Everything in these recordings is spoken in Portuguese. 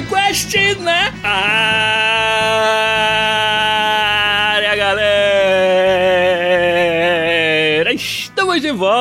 Podcast na área,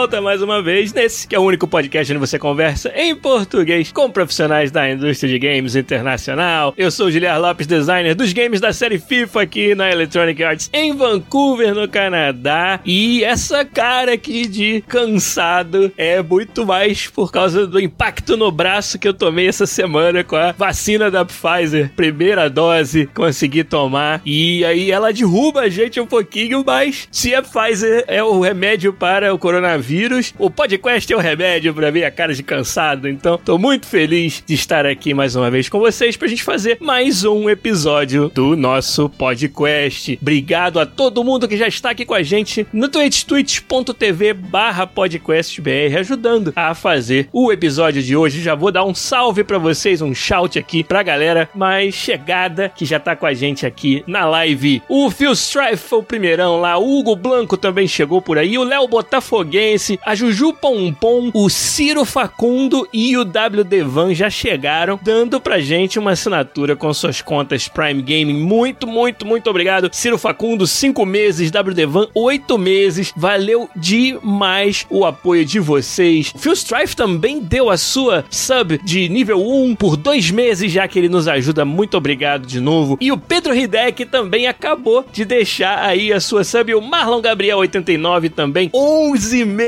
volta mais uma vez nesse que é o único podcast onde você conversa em português com profissionais da indústria de games internacional. Eu sou o Giliar Lopes, designer dos games da série FIFA aqui na Electronic Arts em Vancouver, no Canadá. E essa cara aqui de cansado é muito mais por causa do impacto no braço que eu tomei essa semana com a vacina da Pfizer. Primeira dose, consegui tomar. E aí ela derruba a gente um pouquinho, mas se a Pfizer é o remédio para o coronavírus, o podcast é o remédio para minha cara de cansado. Então, tô muito feliz de estar aqui mais uma vez com vocês pra gente fazer mais um episódio do nosso podcast. Obrigado a todo mundo que já está aqui com a gente no Twitch, twitch.tv barra podcastbr, ajudando a fazer o episódio de hoje. Já vou dar um salve para vocês, um shout aqui pra galera mais chegada que já tá com a gente aqui na live. O Phil Strife foi o primeirão lá, o Hugo Blanco também chegou por aí, o Léo Botafoguense, a Juju Pompom, o Ciro Facundo e o W Devan já chegaram, dando pra gente uma assinatura com suas contas Prime Gaming. Muito, muito, muito obrigado. Ciro Facundo, 5 meses, W Devan, 8 meses. Valeu demais o apoio de vocês. Phil Strife também deu a sua sub de nível 1 por dois meses, já que ele nos ajuda. Muito obrigado de novo. E o Pedro Hidek também acabou de deixar aí a sua sub. O Marlon Gabriel 89 também. 11 meses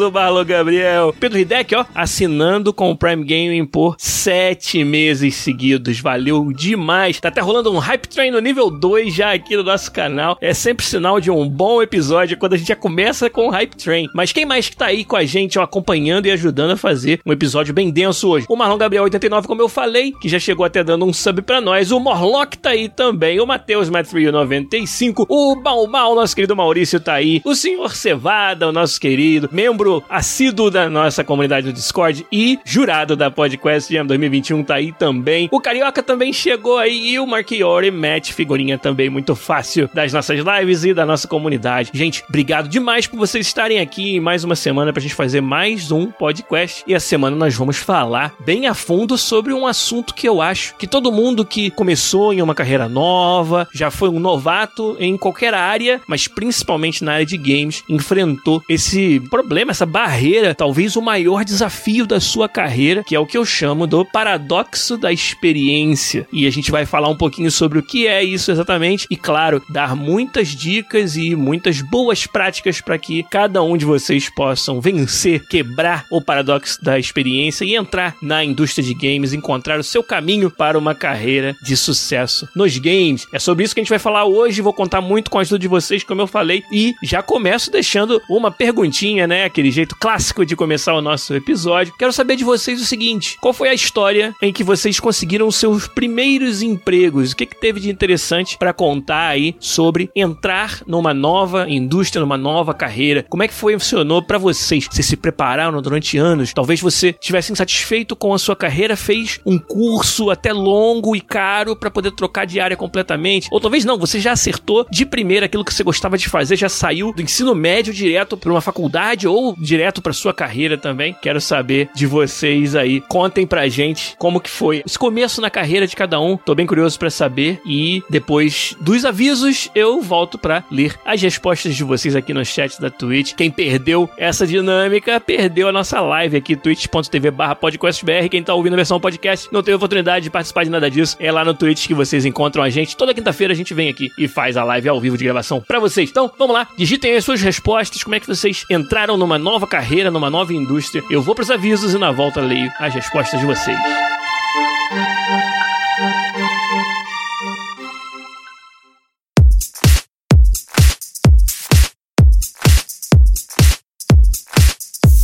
o Marlon Gabriel. Pedro Hidek, ó, assinando com o Prime Gaming por 7 meses seguidos. Valeu demais. Tá até rolando um Hype Train no nível 2 já aqui no nosso canal. É sempre sinal de um bom episódio quando a gente já começa com o Hype Train. Mas quem mais que tá aí com a gente, ó, acompanhando e ajudando a fazer um episódio bem denso hoje? O Marlon Gabriel 89, como eu falei, que já chegou até dando um sub pra nós. O Morlock tá aí também. O Matheus Matthew 95. O Balmal, nosso querido Maurício, tá aí. O Senhor Cevada, o nosso querido, membro assíduo da nossa comunidade do Discord e jurado da Podcast Jam 2021 tá aí também. O Carioca também chegou aí e o Marchiori Matt, figurinha também muito fácil das nossas lives e da nossa comunidade. Gente, obrigado demais por vocês estarem aqui em mais uma semana pra gente fazer mais um podcast. E essa semana nós vamos falar bem a fundo sobre um assunto que eu acho que todo mundo que começou em uma carreira nova, já foi um novato em qualquer área, mas principalmente na área de games, enfrentou esse problema, essa barreira, talvez o maior desafio da sua carreira, que é o que eu chamo do paradoxo da experiência. E a gente vai falar um pouquinho sobre o que é isso exatamente e, claro, dar muitas dicas e muitas boas práticas para que cada um de vocês possam vencer, quebrar o paradoxo da experiência e entrar na indústria de games, encontrar o seu caminho para uma carreira de sucesso nos games. É sobre isso que a gente vai falar hoje. Vou contar muito com a ajuda de vocês, como eu falei, e já começo deixando uma perguntinha, né? Aquele jeito clássico de começar o nosso episódio. Quero saber de vocês o seguinte: qual foi a história em que vocês conseguiram seus primeiros empregos? O que, que teve de interessante para contar aí sobre entrar numa nova indústria, numa nova carreira? Como é que foi funcionou para vocês? Vocês se prepararam durante anos? Talvez você estivesse insatisfeito com a sua carreira, fez um curso até longo e caro para poder trocar de área completamente, ou talvez não, você já acertou de primeira aquilo que você gostava de fazer, já saiu do ensino médio direto para uma faculdade ou direto para sua carreira também. Quero saber de vocês aí. Contem pra gente como que foi esse começo na carreira de cada um. Tô bem curioso para saber e depois dos avisos eu volto para ler as respostas de vocês aqui no chat da Twitch. Quem perdeu essa dinâmica, perdeu a nossa live aqui twitch.tv/podcastbr. Quem tá ouvindo a versão podcast não teve oportunidade de participar de nada disso. É lá no Twitch que vocês encontram a gente. Toda quinta-feira a gente vem aqui e faz a live ao vivo de gravação para vocês. Então, vamos lá, digitem as suas respostas, como é que vocês entraram numa nova carreira, numa nova indústria. Eu vou pros avisos e na volta leio as respostas de vocês.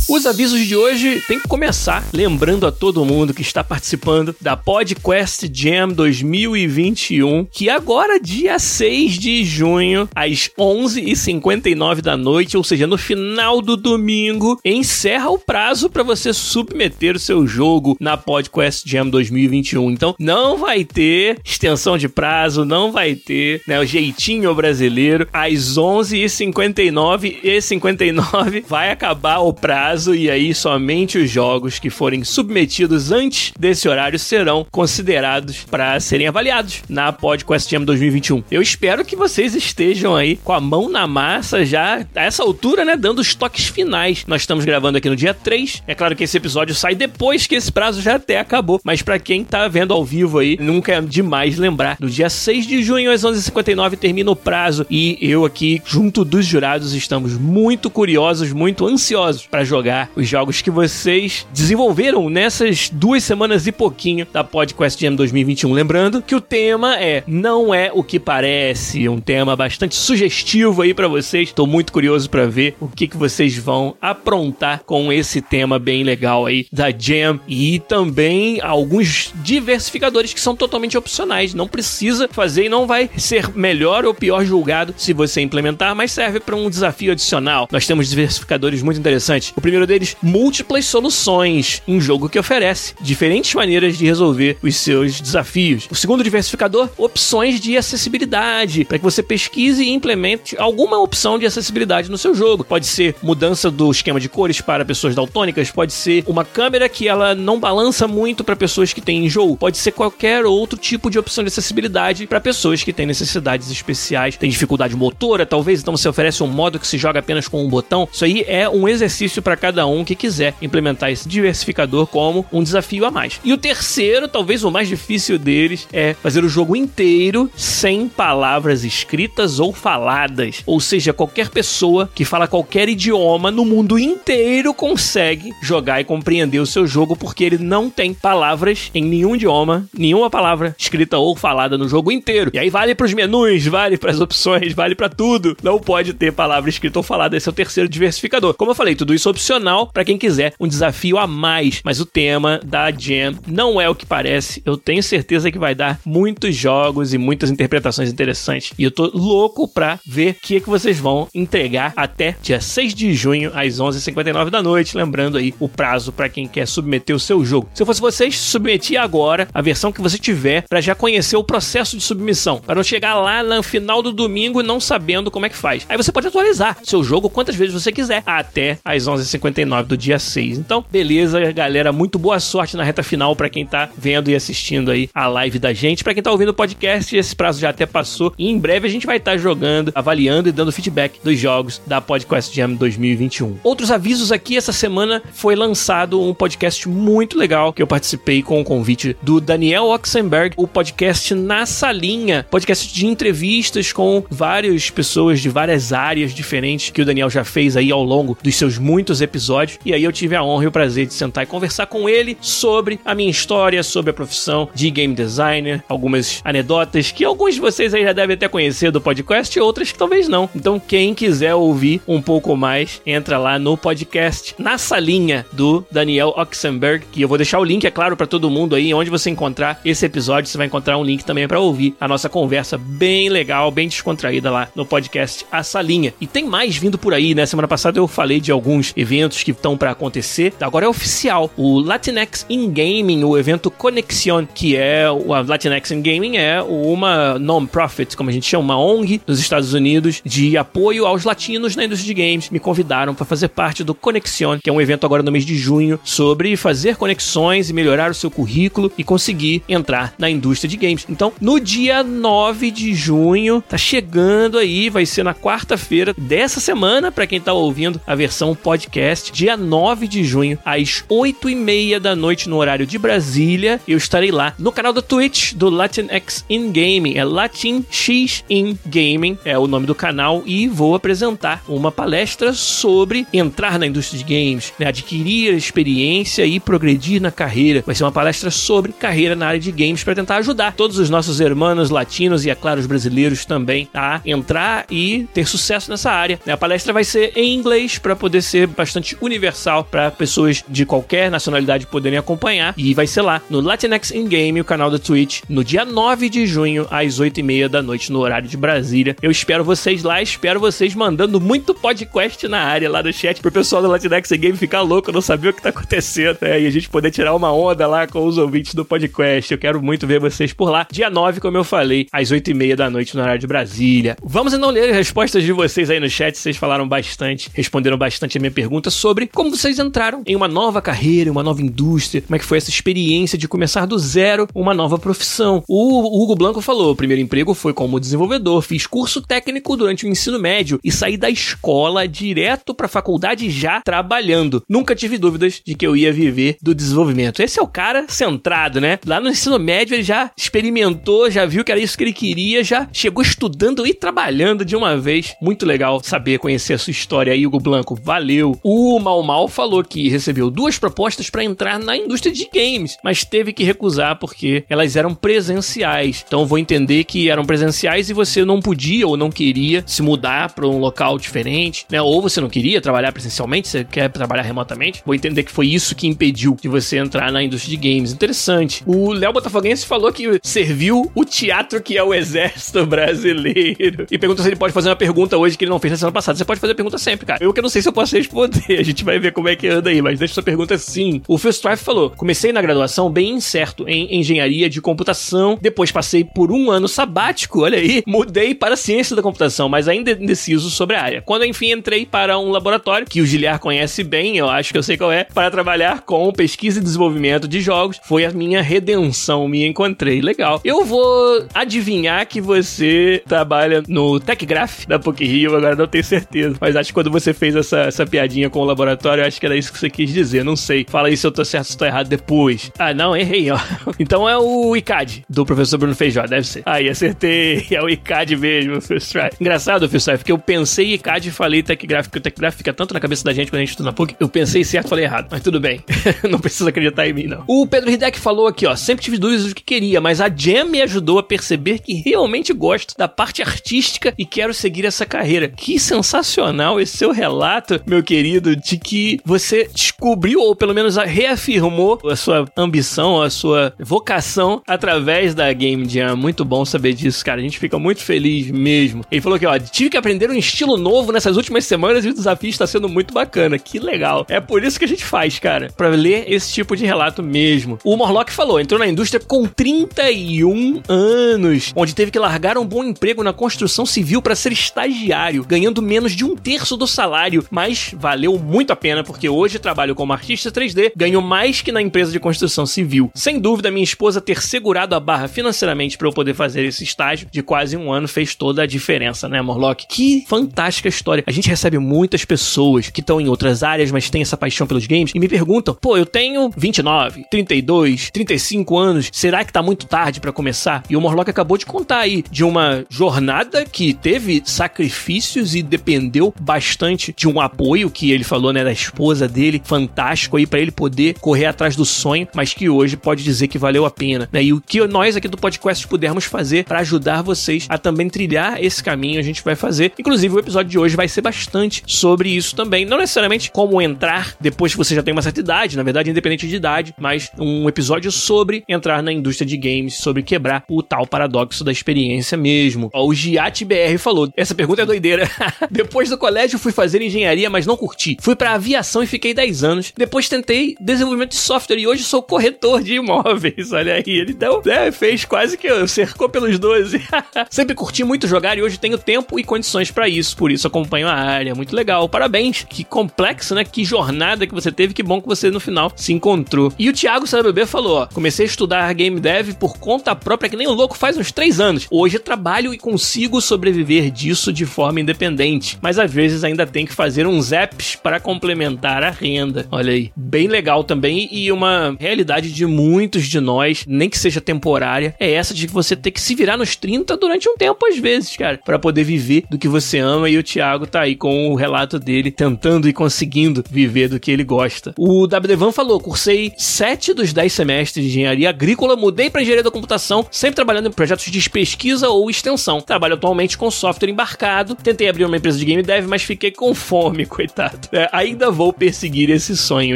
Os avisos de hoje tem que começar lembrando a todo mundo que está participando da PodQuest Jam 2021, que agora, dia 6 de junho, às 11h59 da noite, ou seja, no final do domingo, encerra o prazo para você submeter o seu jogo na PodQuest Jam 2021. Então, não vai ter extensão de prazo, não vai ter né, o jeitinho brasileiro. Às 11h59 e 59 vai acabar o prazo e aí somente os jogos que forem submetidos antes desse horário serão considerados para serem avaliados na PodQuest Jam 2021. Eu espero que vocês estejam aí com a mão na massa já a essa altura, né, dando os toques finais. Nós estamos gravando aqui no dia 3. É claro que esse episódio sai depois que esse prazo já até acabou, mas para quem tá vendo ao vivo aí, nunca é demais lembrar. No dia 6 de junho às 11h59 termina o prazo e eu aqui junto dos jurados estamos muito curiosos, muito ansiosos para jogar os jogos que vocês desenvolveram nessas duas semanas e pouquinho da PodQuest Jam 2021. Lembrando que o tema é Não é o que parece, um tema bastante sugestivo aí para vocês. Estou muito curioso para ver o que, que vocês vão aprontar com esse tema bem legal aí da Jam e também alguns diversificadores que são totalmente opcionais. Não precisa fazer e não vai ser melhor ou pior julgado se você implementar, mas serve para um desafio adicional. Nós temos diversificadores muito interessantes. O primeiro deles, múltiplas soluções, um jogo que oferece diferentes maneiras de resolver os seus desafios. O segundo diversificador, opções de acessibilidade, para que você pesquise e implemente alguma opção de acessibilidade no seu jogo. Pode ser mudança do esquema de cores para pessoas daltônicas, pode ser uma câmera que ela não balança muito para pessoas que têm enjoo, pode ser qualquer outro tipo de opção de acessibilidade para pessoas que têm necessidades especiais, tem dificuldade motora, talvez, então você oferece um modo que se joga apenas com um botão. Isso aí é um exercício para cada um que quiser implementar esse diversificador como um desafio a mais. E o terceiro, talvez o mais difícil deles, é fazer o jogo inteiro sem palavras escritas ou faladas. Ou seja, qualquer pessoa que fala qualquer idioma no mundo inteiro consegue jogar e compreender o seu jogo porque ele não tem palavras em nenhum idioma, nenhuma palavra escrita ou falada no jogo inteiro. E aí vale para os menus, vale para as opções, vale para tudo. Não pode ter palavra escrita ou falada. Esse é o terceiro diversificador. Como eu falei, tudo isso é opcional para quem quiser um desafio a mais. Mas o tema da Jam não é o que parece. Eu tenho certeza que vai dar muitos jogos e muitas interpretações interessantes. E eu tô louco pra ver o que, é que vocês vão entregar até dia 6 de junho, às 11h59 da noite. Lembrando aí o prazo para quem quer submeter o seu jogo. Se eu fosse vocês, submetia agora a versão que você tiver para já conhecer o processo de submissão. Para não chegar lá no final do domingo e não sabendo como é que faz. Aí você pode atualizar seu jogo quantas vezes você quiser até às 11h59 do dia 6. Então, beleza, galera. Muito boa sorte na reta final para quem tá vendo e assistindo aí a live da gente. Para quem tá ouvindo o podcast, esse prazo já até passou. E em breve a gente vai estar tá jogando, avaliando e dando feedback dos jogos da Podcast Jam 2021. Outros avisos aqui, essa semana foi lançado um podcast muito legal que eu participei com o convite do Daniel Oxenberg, o podcast Na Salinha, podcast de entrevistas com várias pessoas de várias áreas diferentes que o Daniel já fez aí ao longo dos seus muitos episódios. E aí eu tive a honra e o prazer de sentar e conversar com ele sobre a minha história, sobre a profissão de game designer, algumas anedotas que alguns de vocês aí já devem até conhecer do podcast e outras que talvez não. Então, quem quiser ouvir um pouco mais, entra lá no podcast Na Salinha do Daniel Oxenberg, que eu vou deixar o link, é claro, para todo mundo aí, onde você encontrar esse episódio, você vai encontrar um link também para ouvir a nossa conversa bem legal, bem descontraída lá no podcast A Salinha. E tem mais vindo por aí, né? Semana passada eu falei de alguns eventos que estão para acontecer. Agora é oficial. O Latinx in Gaming, o evento Conexion, que é o Latinx in Gaming é uma non-profit, como a gente chama, uma ONG dos Estados Unidos de apoio aos latinos na indústria de games. Me convidaram para fazer parte do Conexion, que é um evento agora no mês de junho sobre fazer conexões e melhorar o seu currículo e conseguir entrar na indústria de games. Então, no dia 9 de junho, tá chegando aí, vai ser na quarta-feira dessa semana, para quem tá ouvindo a versão podcast, dia 9 de junho, às 8 e meia da noite no horário de Brasília. Eu estarei lá no canal do Twitch do Latinx in Gaming, é Latin X in Gaming, é o nome do canal, e vou apresentar uma palestra sobre entrar na indústria de games, né, adquirir experiência e progredir na carreira. Vai ser uma palestra sobre carreira na área de games para tentar ajudar todos os nossos irmãos latinos e, é claro, os brasileiros também a entrar e ter sucesso nessa área. A palestra vai ser em inglês para poder ser bastante bastante universal para pessoas de qualquer nacionalidade poderem acompanhar. E vai ser lá no Latinx In Game, o canal da Twitch, no dia 9 de junho, às 8h30 da noite, no horário de Brasília. Eu espero vocês lá, espero vocês mandando muito podcast na área lá do chat pro pessoal do Latinx In Game ficar louco, não saber o que tá acontecendo, né? E a gente poder tirar uma onda lá com os ouvintes do podcast. Eu quero muito ver vocês por lá. Dia 9, como eu falei, às 8h30 da noite, no horário de Brasília. Vamos então ler as respostas de vocês aí no chat. Vocês falaram bastante, responderam bastante a minha pergunta sobre como vocês entraram em uma nova carreira, uma nova indústria, como é que foi essa experiência de começar do zero uma nova profissão. O Hugo Blanco falou: o primeiro emprego foi como desenvolvedor, fiz curso técnico durante o ensino médio e saí da escola direto para a faculdade já trabalhando. Nunca tive dúvidas de que eu ia viver do desenvolvimento. Esse é o cara centrado, né? Lá no ensino médio ele já experimentou, já viu que era isso que ele queria, já chegou estudando e trabalhando de uma vez. Muito legal saber, conhecer a sua história aí, Hugo Blanco. Valeu. O Mal Mal falou que recebeu duas propostas para entrar na indústria de games, mas teve que recusar porque elas eram presenciais. Então vou entender que eram presenciais e você não podia ou não queria se mudar para um local diferente, né? Ou você não queria trabalhar presencialmente, você quer trabalhar remotamente. Vou entender que foi isso que impediu de você entrar na indústria de games. Interessante. O Léo Botafoguense falou que serviu o teatro que é o exército brasileiro. E perguntou se ele pode fazer uma pergunta hoje que ele não fez na semana passada. Você pode fazer pergunta sempre, cara. Eu que não sei se eu posso responder. A gente vai ver como é que anda aí, mas deixa sua pergunta sim. O Phil Strife falou: comecei na graduação bem incerto em engenharia de computação, depois passei por um ano sabático, olha aí, mudei para ciência da computação, mas ainda indeciso sobre a área. Quando enfim entrei para um laboratório que o Giliar conhece bem, eu acho que eu sei qual é, para trabalhar com pesquisa e desenvolvimento de jogos, foi a minha redenção, me encontrei. Legal. Eu vou adivinhar que você trabalha no TechGraph da PUC Rio, agora não tenho certeza, mas acho que quando você fez essa, essa piadinha com o laboratório, acho que era isso que você quis dizer, não sei. Fala aí se eu tô certo, se tô errado depois. Ah, não, errei, ó. Então é o ICAD, do professor Bruno Feijó, deve ser. Aí, acertei. É o ICAD mesmo, First Try. Engraçado, First Try, porque eu pensei ICAD e falei TechGraph, porque o TechGraph fica tanto na cabeça da gente quando a gente estuda na PUC. Eu pensei certo, falei errado, mas tudo bem. não precisa acreditar em mim, não. O Pedro Hideck falou aqui, ó, sempre tive dúvidas do que queria, mas a Jam me ajudou a perceber que realmente gosto da parte artística e quero seguir essa carreira. Que sensacional esse seu relato, meu querido, de que você descobriu, ou pelo menos reafirmou a sua ambição, a sua vocação através da Game Jam. Muito bom saber disso, cara. A gente fica muito feliz mesmo. Ele falou que, ó, tive que aprender um estilo novo nessas últimas semanas e o desafio está sendo muito bacana. Que legal. É por isso que a gente faz, cara. Pra ler esse tipo de relato mesmo. O Morlock falou, entrou na indústria com 31 anos, onde teve que largar um bom emprego na construção civil para ser estagiário, ganhando menos de um terço do salário, mas valeu muito a pena porque hoje trabalho como artista 3D, ganho mais que na empresa de construção civil. Sem dúvida, minha esposa ter segurado a barra financeiramente para eu poder fazer esse estágio de quase um ano fez toda a diferença, né, Morlock? Que fantástica história. A gente recebe muitas pessoas que estão em outras áreas, mas têm essa paixão pelos games e me perguntam: pô, eu tenho 29, 32, 35 anos, será que tá muito tarde para começar? E o Morlock acabou de contar aí de uma jornada que teve sacrifícios e dependeu bastante de um apoio que ele falou, né, da esposa dele, fantástico aí para ele poder correr atrás do sonho, mas que hoje pode dizer que valeu a pena, né? E o que nós aqui do podcast pudermos fazer para ajudar vocês a também trilhar esse caminho, a gente vai fazer. Inclusive, o episódio de hoje vai ser bastante sobre isso também. Não necessariamente como entrar depois que você já tem uma certa idade, na verdade, independente de idade, mas um episódio sobre entrar na indústria de games, sobre quebrar o tal paradoxo da experiência mesmo. Ó, o Giat BR falou: essa pergunta é doideira. depois do colégio fui fazer engenharia, mas não curti. Fui para aviação e fiquei 10 anos. Depois tentei desenvolvimento de software e hoje sou corretor de imóveis. Olha aí, ele deu, né, fez quase que cercou pelos 12. Sempre curti muito jogar e hoje tenho tempo e condições para isso, por isso acompanho a área. Muito legal. Parabéns. Que complexo, né? Que jornada que você teve. Que bom que você no final se encontrou. E o Thiago CBB falou: ó, comecei a estudar game dev por conta própria, que nem o louco faz uns 3 anos. Hoje trabalho e consigo sobreviver disso de forma independente. Mas às vezes ainda tem que fazer uns apps para complementar a renda. Olha aí. Bem legal também e uma realidade de muitos de nós, nem que seja temporária, é essa de você ter que se virar nos 30 durante um tempo às vezes, cara, para poder viver do que você ama e o Thiago tá aí com o relato dele tentando e conseguindo viver do que ele gosta. O WDvan falou: "Cursei 7 dos 10 semestres de engenharia agrícola, mudei para engenharia da computação, sempre trabalhando em projetos de pesquisa ou extensão. Trabalho atualmente com software embarcado. Tentei abrir uma empresa de game dev, mas fiquei com fome, coitado. É, ainda vou perseguir esse sonho,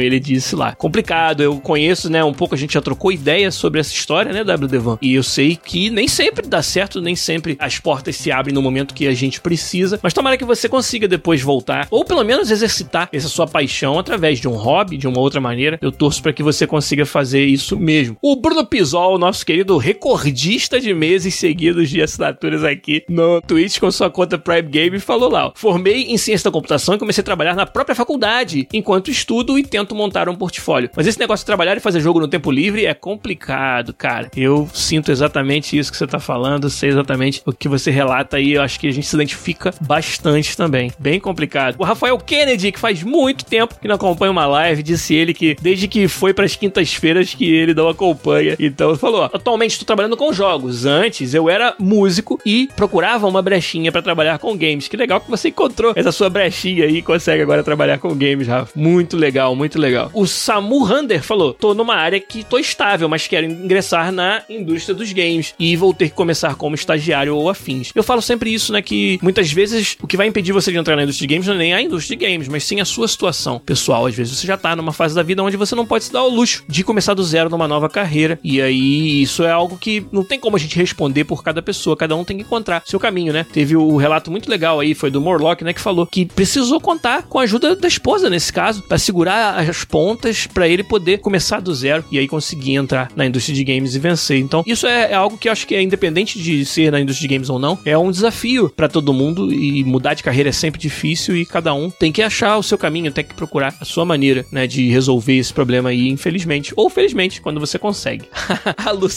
ele disse lá. Complicado, eu conheço, né, um pouco, a gente já trocou ideias sobre essa história, né, WDvan? E eu sei que nem sempre dá certo, nem sempre as portas se abrem no momento que a gente precisa, mas tomara que você consiga depois voltar, ou pelo menos exercitar essa sua paixão através de um hobby, de uma outra maneira. Eu torço para que você consiga fazer isso mesmo. O Bruno Pisol, nosso querido recordista de meses seguidos de assinaturas aqui no Twitch com sua conta Prime Game, falou lá: ó, formei em ciência da computação e comecei a trabalhar na própria faculdade, enquanto estudo e tento montar um portfólio. Mas esse negócio de trabalhar e fazer jogo no tempo livre é complicado, cara. Eu sinto exatamente isso que você tá falando, sei exatamente o que você relata aí. Eu acho que a gente se identifica bastante também. Bem complicado. O Rafael Kennedy, que faz muito tempo que não acompanha uma live, disse ele que desde que foi para as quintas-feiras que ele não acompanha. Então falou: atualmente estou trabalhando com jogos. Antes eu era músico e procurava uma brechinha para trabalhar com games. Que legal que você encontrou essa sua brechinha aí e consegue agora trabalhar com games, Rafa. Muito legal, muito legal. O Samu Hander falou: tô numa área que tô estável, mas quero ingressar na indústria dos games e vou ter que começar como estagiário ou afins. Eu falo sempre isso, né? Que muitas vezes o que vai impedir você de entrar na indústria de games não é nem a indústria de games, mas sim a sua situação pessoal. Às vezes você já tá numa fase da vida onde você não pode se dar o luxo de começar do zero numa nova carreira. E aí, isso é algo que não tem como a gente responder por cada pessoa. Cada um tem que encontrar seu caminho, né? Teve o relato muito legal aí, foi do Morlock, né? Que falou que precisou contar com a ajuda da esposa nesse caso, para segurar as pontas para ele poder começar do zero e aí conseguir entrar na indústria de games e vencer. Então, isso é, é algo que eu acho que é independente de ser na indústria de games ou não, é um desafio para todo mundo e mudar de carreira é sempre difícil e cada um tem que achar o seu caminho, tem que procurar a sua maneira, né, de resolver esse problema aí, infelizmente, ou felizmente, quando você consegue. a Lu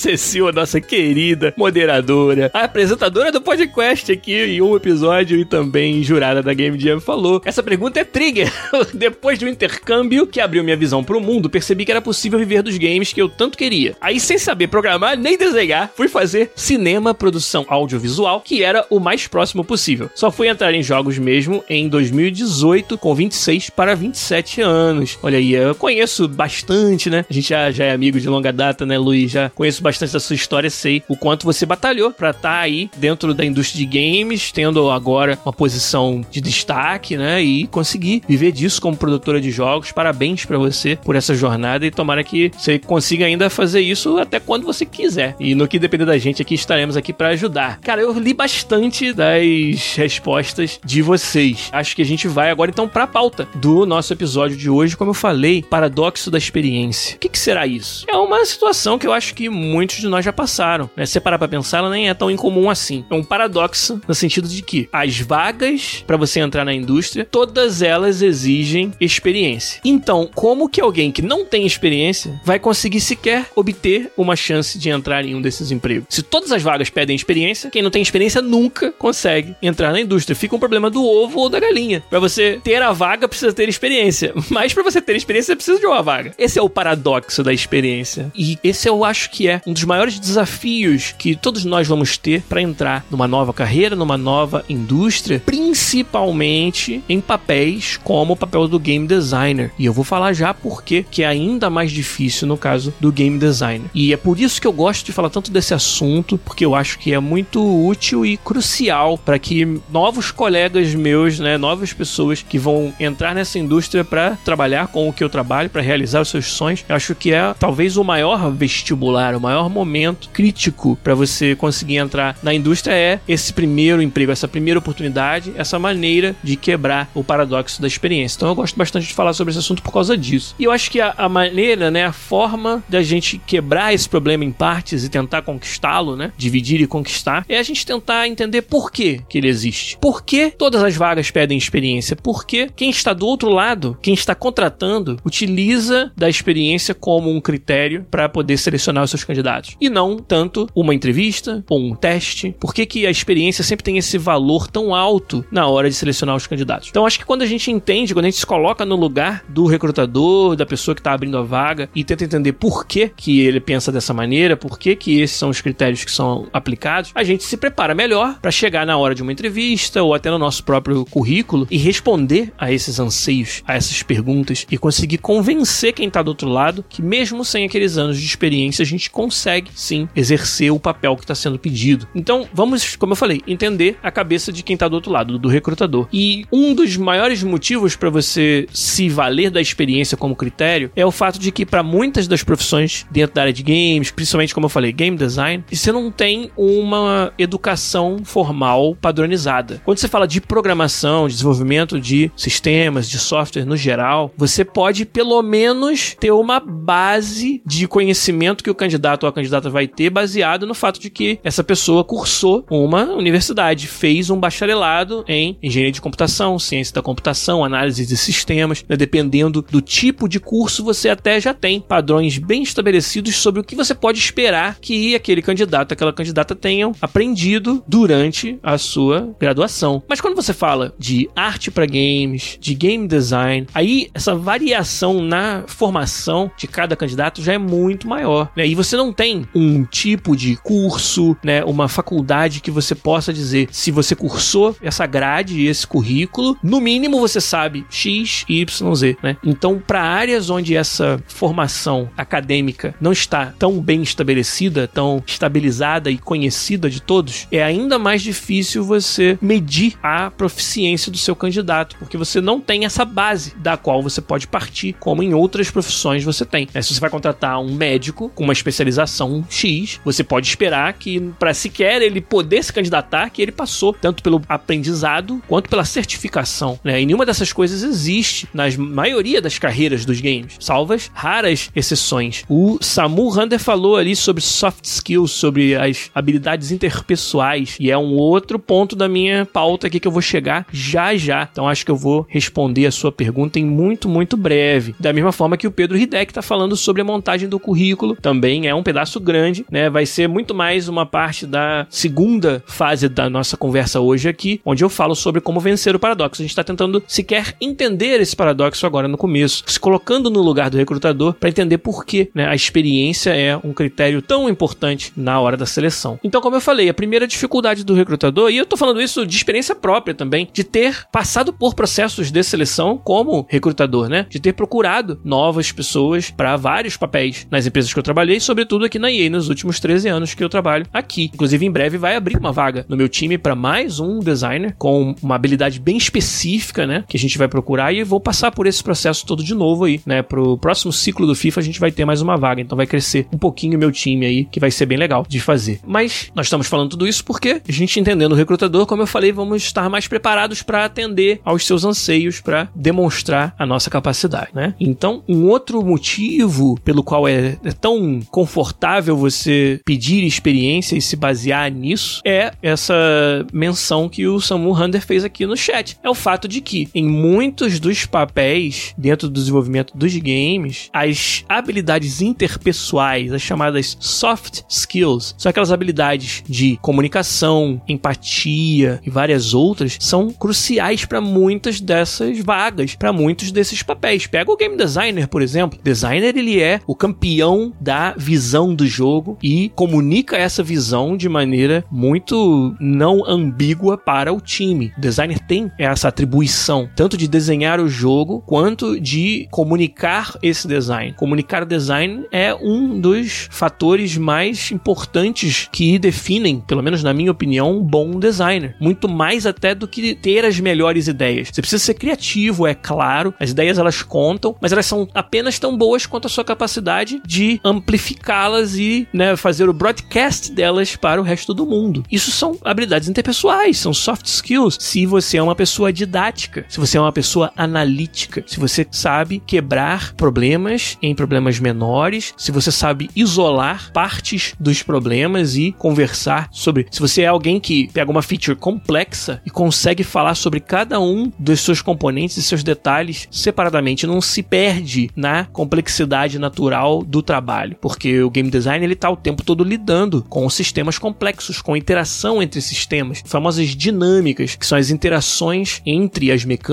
a nossa querida moderadora, a apresentadora do podcast aqui em um episódio e também jurada da Game Jam falou: "Essa pergunta é trigger. Depois de um intercâmbio que abriu minha visão para o mundo, percebi que era possível viver dos games que eu tanto queria. Aí, sem saber programar nem desenhar, fui fazer cinema, produção audiovisual, que era o mais próximo possível. Só fui entrar em jogos mesmo em 2018, com 26 para 27 anos. Olha aí, eu conheço bastante, né? A gente já, já é amigo de longa data, né, Luiz? Já conheço bastante da sua história, sei o quanto você batalhou para estar tá aí dentro da indústria de games, tendo agora uma posição de destaque, né? E conseguir viver disso como produtora de jogos. Parabéns para você por essa jornada e tomara que você consiga ainda fazer isso até quando você quiser. E no que depender da gente aqui, estaremos aqui para ajudar. Cara, eu li bastante das respostas de vocês. Acho que a gente vai agora então para a pauta do nosso episódio de hoje, como eu falei, paradoxo da experiência. O que, que, será isso? É uma situação que eu acho que muitos de nós já passaram. Né? Se parar pra pensar, ela nem é tão incomum assim. É um paradoxo no sentido de que as vagas para você entrar na indústria, todas elas exigem experiência. Então, como que alguém que não tem experiência vai conseguir sequer obter uma chance de entrar em um desses empregos? Se todas as vagas pedem experiência, quem não tem experiência nunca consegue entrar na indústria. Fica um problema do ovo ou da galinha. Para você ter a vaga, precisa ter experiência. Mas para você ter experiência, precisa de uma vaga.Esse é o paradoxo da experiência. E esse eu acho que é um dos maiores desafios que todos nós vamos ter para entrar numa nova carreira, numa nova indústria, principalmente em papéis como o papel do game designer. E eu vou falar já porque que é ainda mais difícil no caso do game designer. E é por isso que eu gosto de falar tanto desse assunto, porque eu acho que é muito útil e crucial para que novos colegas meus, né, novas pessoas que vão entrar nessa indústria para trabalhar com o que eu trabalho, para realizar os seus sonhos, eu acho que é talvez o maior vestibular, o maior momento crítico para você conseguir entrar na indústria é esse primeiro emprego, essa primeira oportunidade, essa maneira de quebrar o paradoxo da experiência. Então eu gosto bastante de falar sobre esse assunto por causa disso. E eu acho que a, a maneira, né, a forma da gente quebrar esse problema em partes e tentar conquistá-lo, né, dividir e conquistar, é a gente tentar entender por que que ele existe. Por que todas as vagas pedem experiência? Por que quem está do outro lado, quem está contratando, utiliza da experiência como um critério para poder selecionar os seus candidatos e não tanto uma entrevista ou um teste. Por que, que a experiência sempre tem esse valor tão alto na hora de selecionar os candidatos? Então acho que quando a gente entende, quando a gente se coloca no lugar do recrutador, da pessoa que está abrindo a vaga e tenta entender por que, que ele pensa dessa maneira, por que, que esses são os critérios que são aplicados, a gente se prepara melhor para chegar na hora de uma entrevista ou até no nosso próprio currículo e responder a esses anseios, a essas perguntas e conseguir convencer quem está do outro lado que mesmo sem aqueles anos de experiência a gente consegue sim exercer o papel que está sendo pedido. Então vamos, como eu falei, entender a cabeça de quem está do outro lado, do recrutador. E um dos maiores motivos motivos para você se valer da experiência como critério é o fato de que para muitas das profissões dentro da área de games, principalmente como eu falei, game design, você não tem uma educação formal padronizada. Quando você fala de programação, de desenvolvimento de sistemas, de software no geral, você pode pelo menos ter uma base de conhecimento que o candidato ou a candidata vai ter baseado no fato de que essa pessoa cursou uma universidade, fez um bacharelado em engenharia de computação, ciência da computação, análise de sistemas, né? dependendo do tipo de curso, você até já tem padrões bem estabelecidos sobre o que você pode esperar que aquele candidato, aquela candidata tenham aprendido durante a sua graduação. Mas quando você fala de arte para games, de game design, aí essa variação na formação de cada candidato já é muito maior, né? E você não tem um tipo de curso, né, uma faculdade que você possa dizer se você cursou essa grade esse currículo, no mínimo você sabe X, Y, Z, né? Então, para áreas onde essa formação acadêmica não está tão bem estabelecida, tão estabilizada e conhecida de todos, é ainda mais difícil você medir a proficiência do seu candidato, porque você não tem essa base da qual você pode partir, como em outras profissões você tem. É, se você vai contratar um médico com uma especialização X, você pode esperar que para sequer ele poder se candidatar, que ele passou tanto pelo aprendizado quanto pela certificação, né? E nenhuma dessas coisas existe na maioria das carreiras dos games, salvas raras exceções. O Samu Hunter falou ali sobre soft skills, sobre as habilidades interpessoais, e é um outro ponto da minha pauta aqui que eu vou chegar já já. Então acho que eu vou responder a sua pergunta em muito, muito breve. Da mesma forma que o Pedro Hideck está falando sobre a montagem do currículo, também é um pedaço grande, né? Vai ser muito mais uma parte da segunda fase da nossa conversa hoje aqui, onde eu falo sobre como vencer o paradoxo. A gente está tentando sequer entender esse paradoxo agora no começo, se colocando no lugar do recrutador para entender por que né, a experiência é um critério tão importante na hora da seleção. Então, como eu falei, a primeira dificuldade do recrutador, e eu tô falando isso de experiência própria também, de ter passado por processos de seleção como recrutador, né? De ter procurado novas pessoas para vários papéis nas empresas que eu trabalhei, sobretudo aqui na EA nos últimos 13 anos que eu trabalho aqui. Inclusive, em breve vai abrir uma vaga no meu time para mais um designer com uma habilidade bem específica, né? Que a gente vai procurar e vou passar por esse processo todo de novo aí, né? Pro próximo ciclo do FIFA a gente vai ter mais uma vaga, então vai crescer um pouquinho o meu time aí, que vai ser bem legal de fazer. Mas nós estamos falando tudo isso porque a gente entendendo o recrutador, como eu falei, vamos estar mais preparados para atender aos seus anseios, para demonstrar a nossa capacidade, né? Então, um outro motivo pelo qual é, é tão confortável você pedir experiência e se basear nisso é essa menção que o Samu Hunter fez aqui no chat. É o fato de que em muitos dos papéis dentro do desenvolvimento dos games, as habilidades interpessoais, as chamadas soft skills, são aquelas habilidades de comunicação, empatia e várias outras, são cruciais para muitas dessas vagas, para muitos desses papéis. Pega o game designer, por exemplo. Designer ele é o campeão da visão do jogo e comunica essa visão de maneira muito não ambígua para o time. O designer tem essa atribuição tanto de desenhar o jogo quanto de comunicar esse design. Comunicar o design é um dos fatores mais importantes que definem, pelo menos na minha opinião, um bom designer. Muito mais até do que ter as melhores ideias. Você precisa ser criativo, é claro, as ideias elas contam, mas elas são apenas tão boas quanto a sua capacidade de amplificá-las e né, fazer o broadcast delas para o resto do mundo. Isso são habilidades interpessoais, são soft skills. Se você é uma pessoa didática, se você é uma pessoa analítica, se você sabe quebrar problemas em problemas menores, se você sabe isolar partes dos problemas e conversar sobre. Se você é alguém que pega uma feature complexa e consegue falar sobre cada um dos seus componentes e seus detalhes separadamente, não se perde na complexidade natural do trabalho, porque o game design ele tá o tempo todo lidando com sistemas complexos, com interação entre sistemas, famosas dinâmicas, que são as interações entre as mecânicas.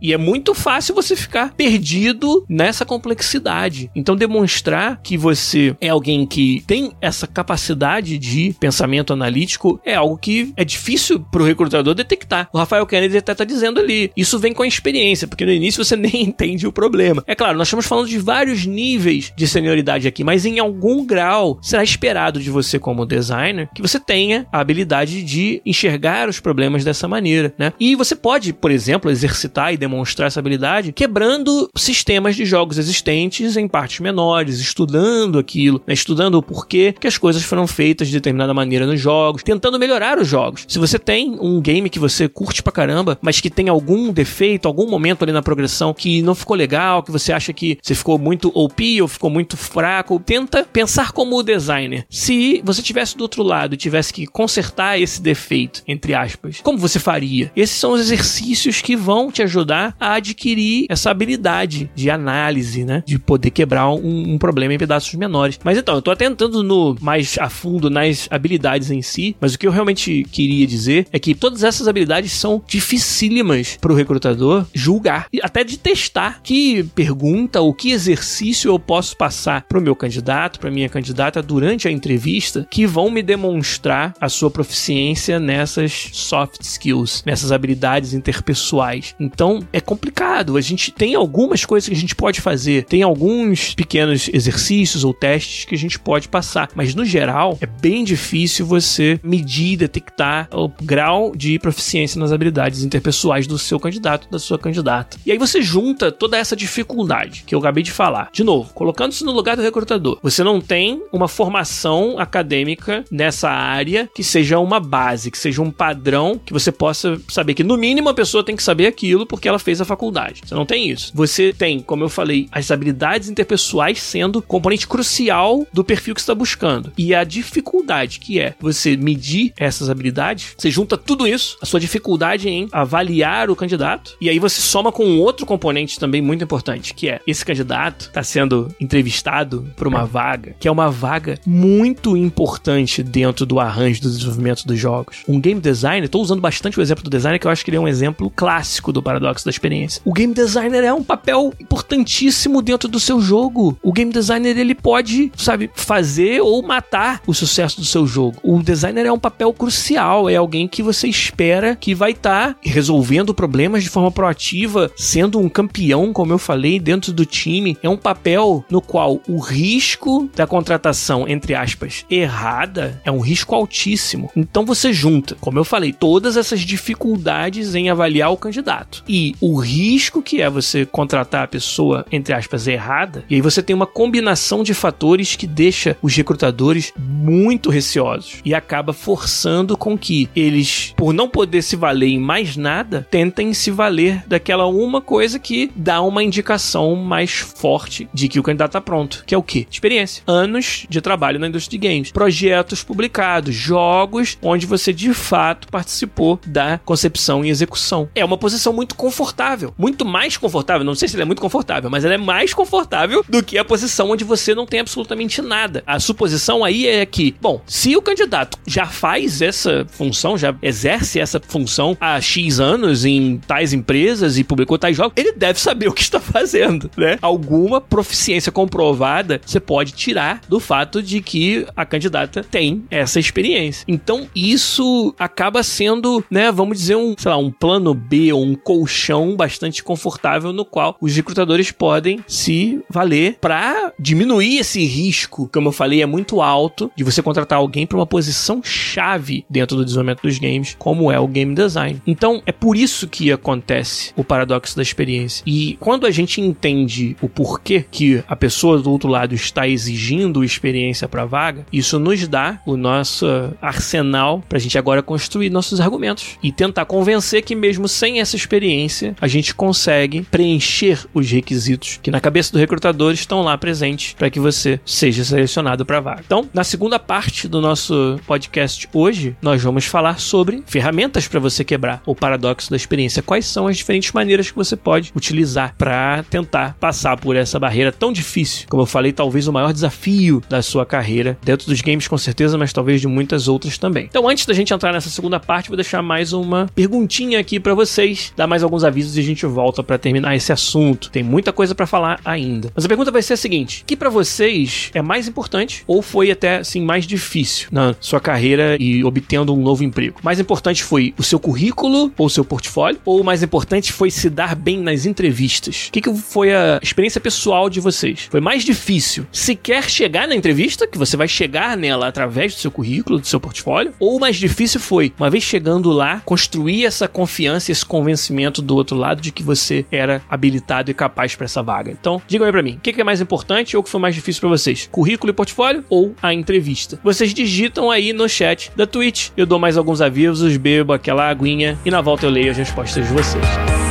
E é muito fácil você ficar perdido nessa complexidade. Então demonstrar que você é alguém que tem essa capacidade de pensamento analítico é algo que é difícil pro recrutador detectar. O Rafael Kennedy até tá dizendo ali, isso vem com a experiência, porque no início você nem entende o problema. É claro, nós estamos falando de vários níveis de senioridade aqui, mas em algum grau será esperado de você como designer que você tenha a habilidade de enxergar os problemas dessa maneira, né? E você pode, por exemplo, exercer exercitar e demonstrar essa habilidade quebrando sistemas de jogos existentes em partes menores, estudando aquilo, né? estudando o porquê que as coisas foram feitas de determinada maneira nos jogos, tentando melhorar os jogos. Se você tem um game que você curte pra caramba, mas que tem algum defeito, algum momento ali na progressão que não ficou legal, que você acha que você ficou muito OP ou ficou muito fraco, tenta pensar como o designer. Se você tivesse do outro lado e tivesse que consertar esse defeito, entre aspas, como você faria? Esses são os exercícios que vão te ajudar a adquirir essa habilidade de análise, né? De poder quebrar um, um problema em pedaços menores. Mas então, eu tô tentando no mais a fundo nas habilidades em si, mas o que eu realmente queria dizer é que todas essas habilidades são dificílimas para o recrutador julgar e até de testar que pergunta ou que exercício eu posso passar para o meu candidato, para minha candidata durante a entrevista que vão me demonstrar a sua proficiência nessas soft skills, nessas habilidades interpessoais. Então é complicado. A gente tem algumas coisas que a gente pode fazer, tem alguns pequenos exercícios ou testes que a gente pode passar, mas no geral é bem difícil você medir, detectar o grau de proficiência nas habilidades interpessoais do seu candidato, da sua candidata. E aí você junta toda essa dificuldade que eu acabei de falar. De novo, colocando-se no lugar do recrutador. Você não tem uma formação acadêmica nessa área que seja uma base, que seja um padrão que você possa saber que no mínimo a pessoa tem que saber aquilo porque ela fez a faculdade. Você não tem isso. Você tem, como eu falei, as habilidades interpessoais sendo componente crucial do perfil que você está buscando. E a dificuldade que é você medir essas habilidades, você junta tudo isso, a sua dificuldade em avaliar o candidato, e aí você soma com outro componente também muito importante, que é esse candidato está sendo entrevistado por uma vaga, que é uma vaga muito importante dentro do arranjo do desenvolvimento dos jogos. Um game designer, estou usando bastante o exemplo do designer, que eu acho que ele é um exemplo clássico do paradoxo da experiência. O game designer é um papel importantíssimo dentro do seu jogo. O game designer ele pode, sabe, fazer ou matar o sucesso do seu jogo. O designer é um papel crucial, é alguém que você espera que vai estar tá resolvendo problemas de forma proativa, sendo um campeão, como eu falei, dentro do time. É um papel no qual o risco da contratação, entre aspas, errada, é um risco altíssimo. Então você junta, como eu falei, todas essas dificuldades em avaliar o candidato e o risco que é você contratar a pessoa, entre aspas, errada, e aí você tem uma combinação de fatores que deixa os recrutadores muito receosos e acaba forçando com que eles, por não poder se valer em mais nada, tentem se valer daquela uma coisa que dá uma indicação mais forte de que o candidato está pronto, que é o que? Experiência. Anos de trabalho na indústria de games, projetos publicados, jogos onde você de fato participou da concepção e execução. É uma posição muito confortável, muito mais confortável, não sei se ela é muito confortável, mas ela é mais confortável do que a posição onde você não tem absolutamente nada. A suposição aí é que, bom, se o candidato já faz essa função, já exerce essa função há X anos em tais empresas e publicou tais jogos, ele deve saber o que está fazendo, né? Alguma proficiência comprovada você pode tirar do fato de que a candidata tem essa experiência. Então, isso acaba sendo, né, vamos dizer, um, sei lá, um plano B ou um colchão bastante confortável no qual os recrutadores podem se valer para diminuir esse risco, como eu falei, é muito alto de você contratar alguém para uma posição chave dentro do desenvolvimento dos games, como é o game design. Então, é por isso que acontece o paradoxo da experiência. E quando a gente entende o porquê que a pessoa do outro lado está exigindo experiência para vaga, isso nos dá o nosso arsenal para a gente agora construir nossos argumentos e tentar convencer que mesmo sem essa experiência a gente consegue preencher os requisitos que na cabeça do recrutador estão lá presentes para que você seja selecionado para vaga. Então, na segunda parte do nosso podcast hoje, nós vamos falar sobre ferramentas para você quebrar o paradoxo da experiência. Quais são as diferentes maneiras que você pode utilizar para tentar passar por essa barreira tão difícil? Como eu falei, talvez o maior desafio da sua carreira, dentro dos games com certeza, mas talvez de muitas outras também. Então, antes da gente entrar nessa segunda parte, vou deixar mais uma perguntinha aqui para vocês, dar mais alguns avisos e a gente volta para terminar esse assunto. Tem muita coisa para falar ainda. Mas a pergunta vai ser a seguinte: que para vocês é mais importante ou foi até assim mais difícil na sua carreira e obtendo um novo emprego? Mais importante foi o seu currículo ou o seu portfólio ou o mais importante foi se dar bem nas entrevistas? O que, que foi a experiência pessoal de vocês? Foi mais difícil sequer chegar na entrevista, que você vai chegar nela através do seu currículo, do seu portfólio, ou o mais difícil foi, uma vez chegando lá, construir essa confiança, esse convencimento convencimento do outro lado de que você era habilitado e capaz para essa vaga. Então, digam aí para mim, o que é mais importante ou o que foi mais difícil para vocês? Currículo e portfólio ou a entrevista? Vocês digitam aí no chat da Twitch. Eu dou mais alguns avisos, bebo aquela aguinha e na volta eu leio as respostas de vocês.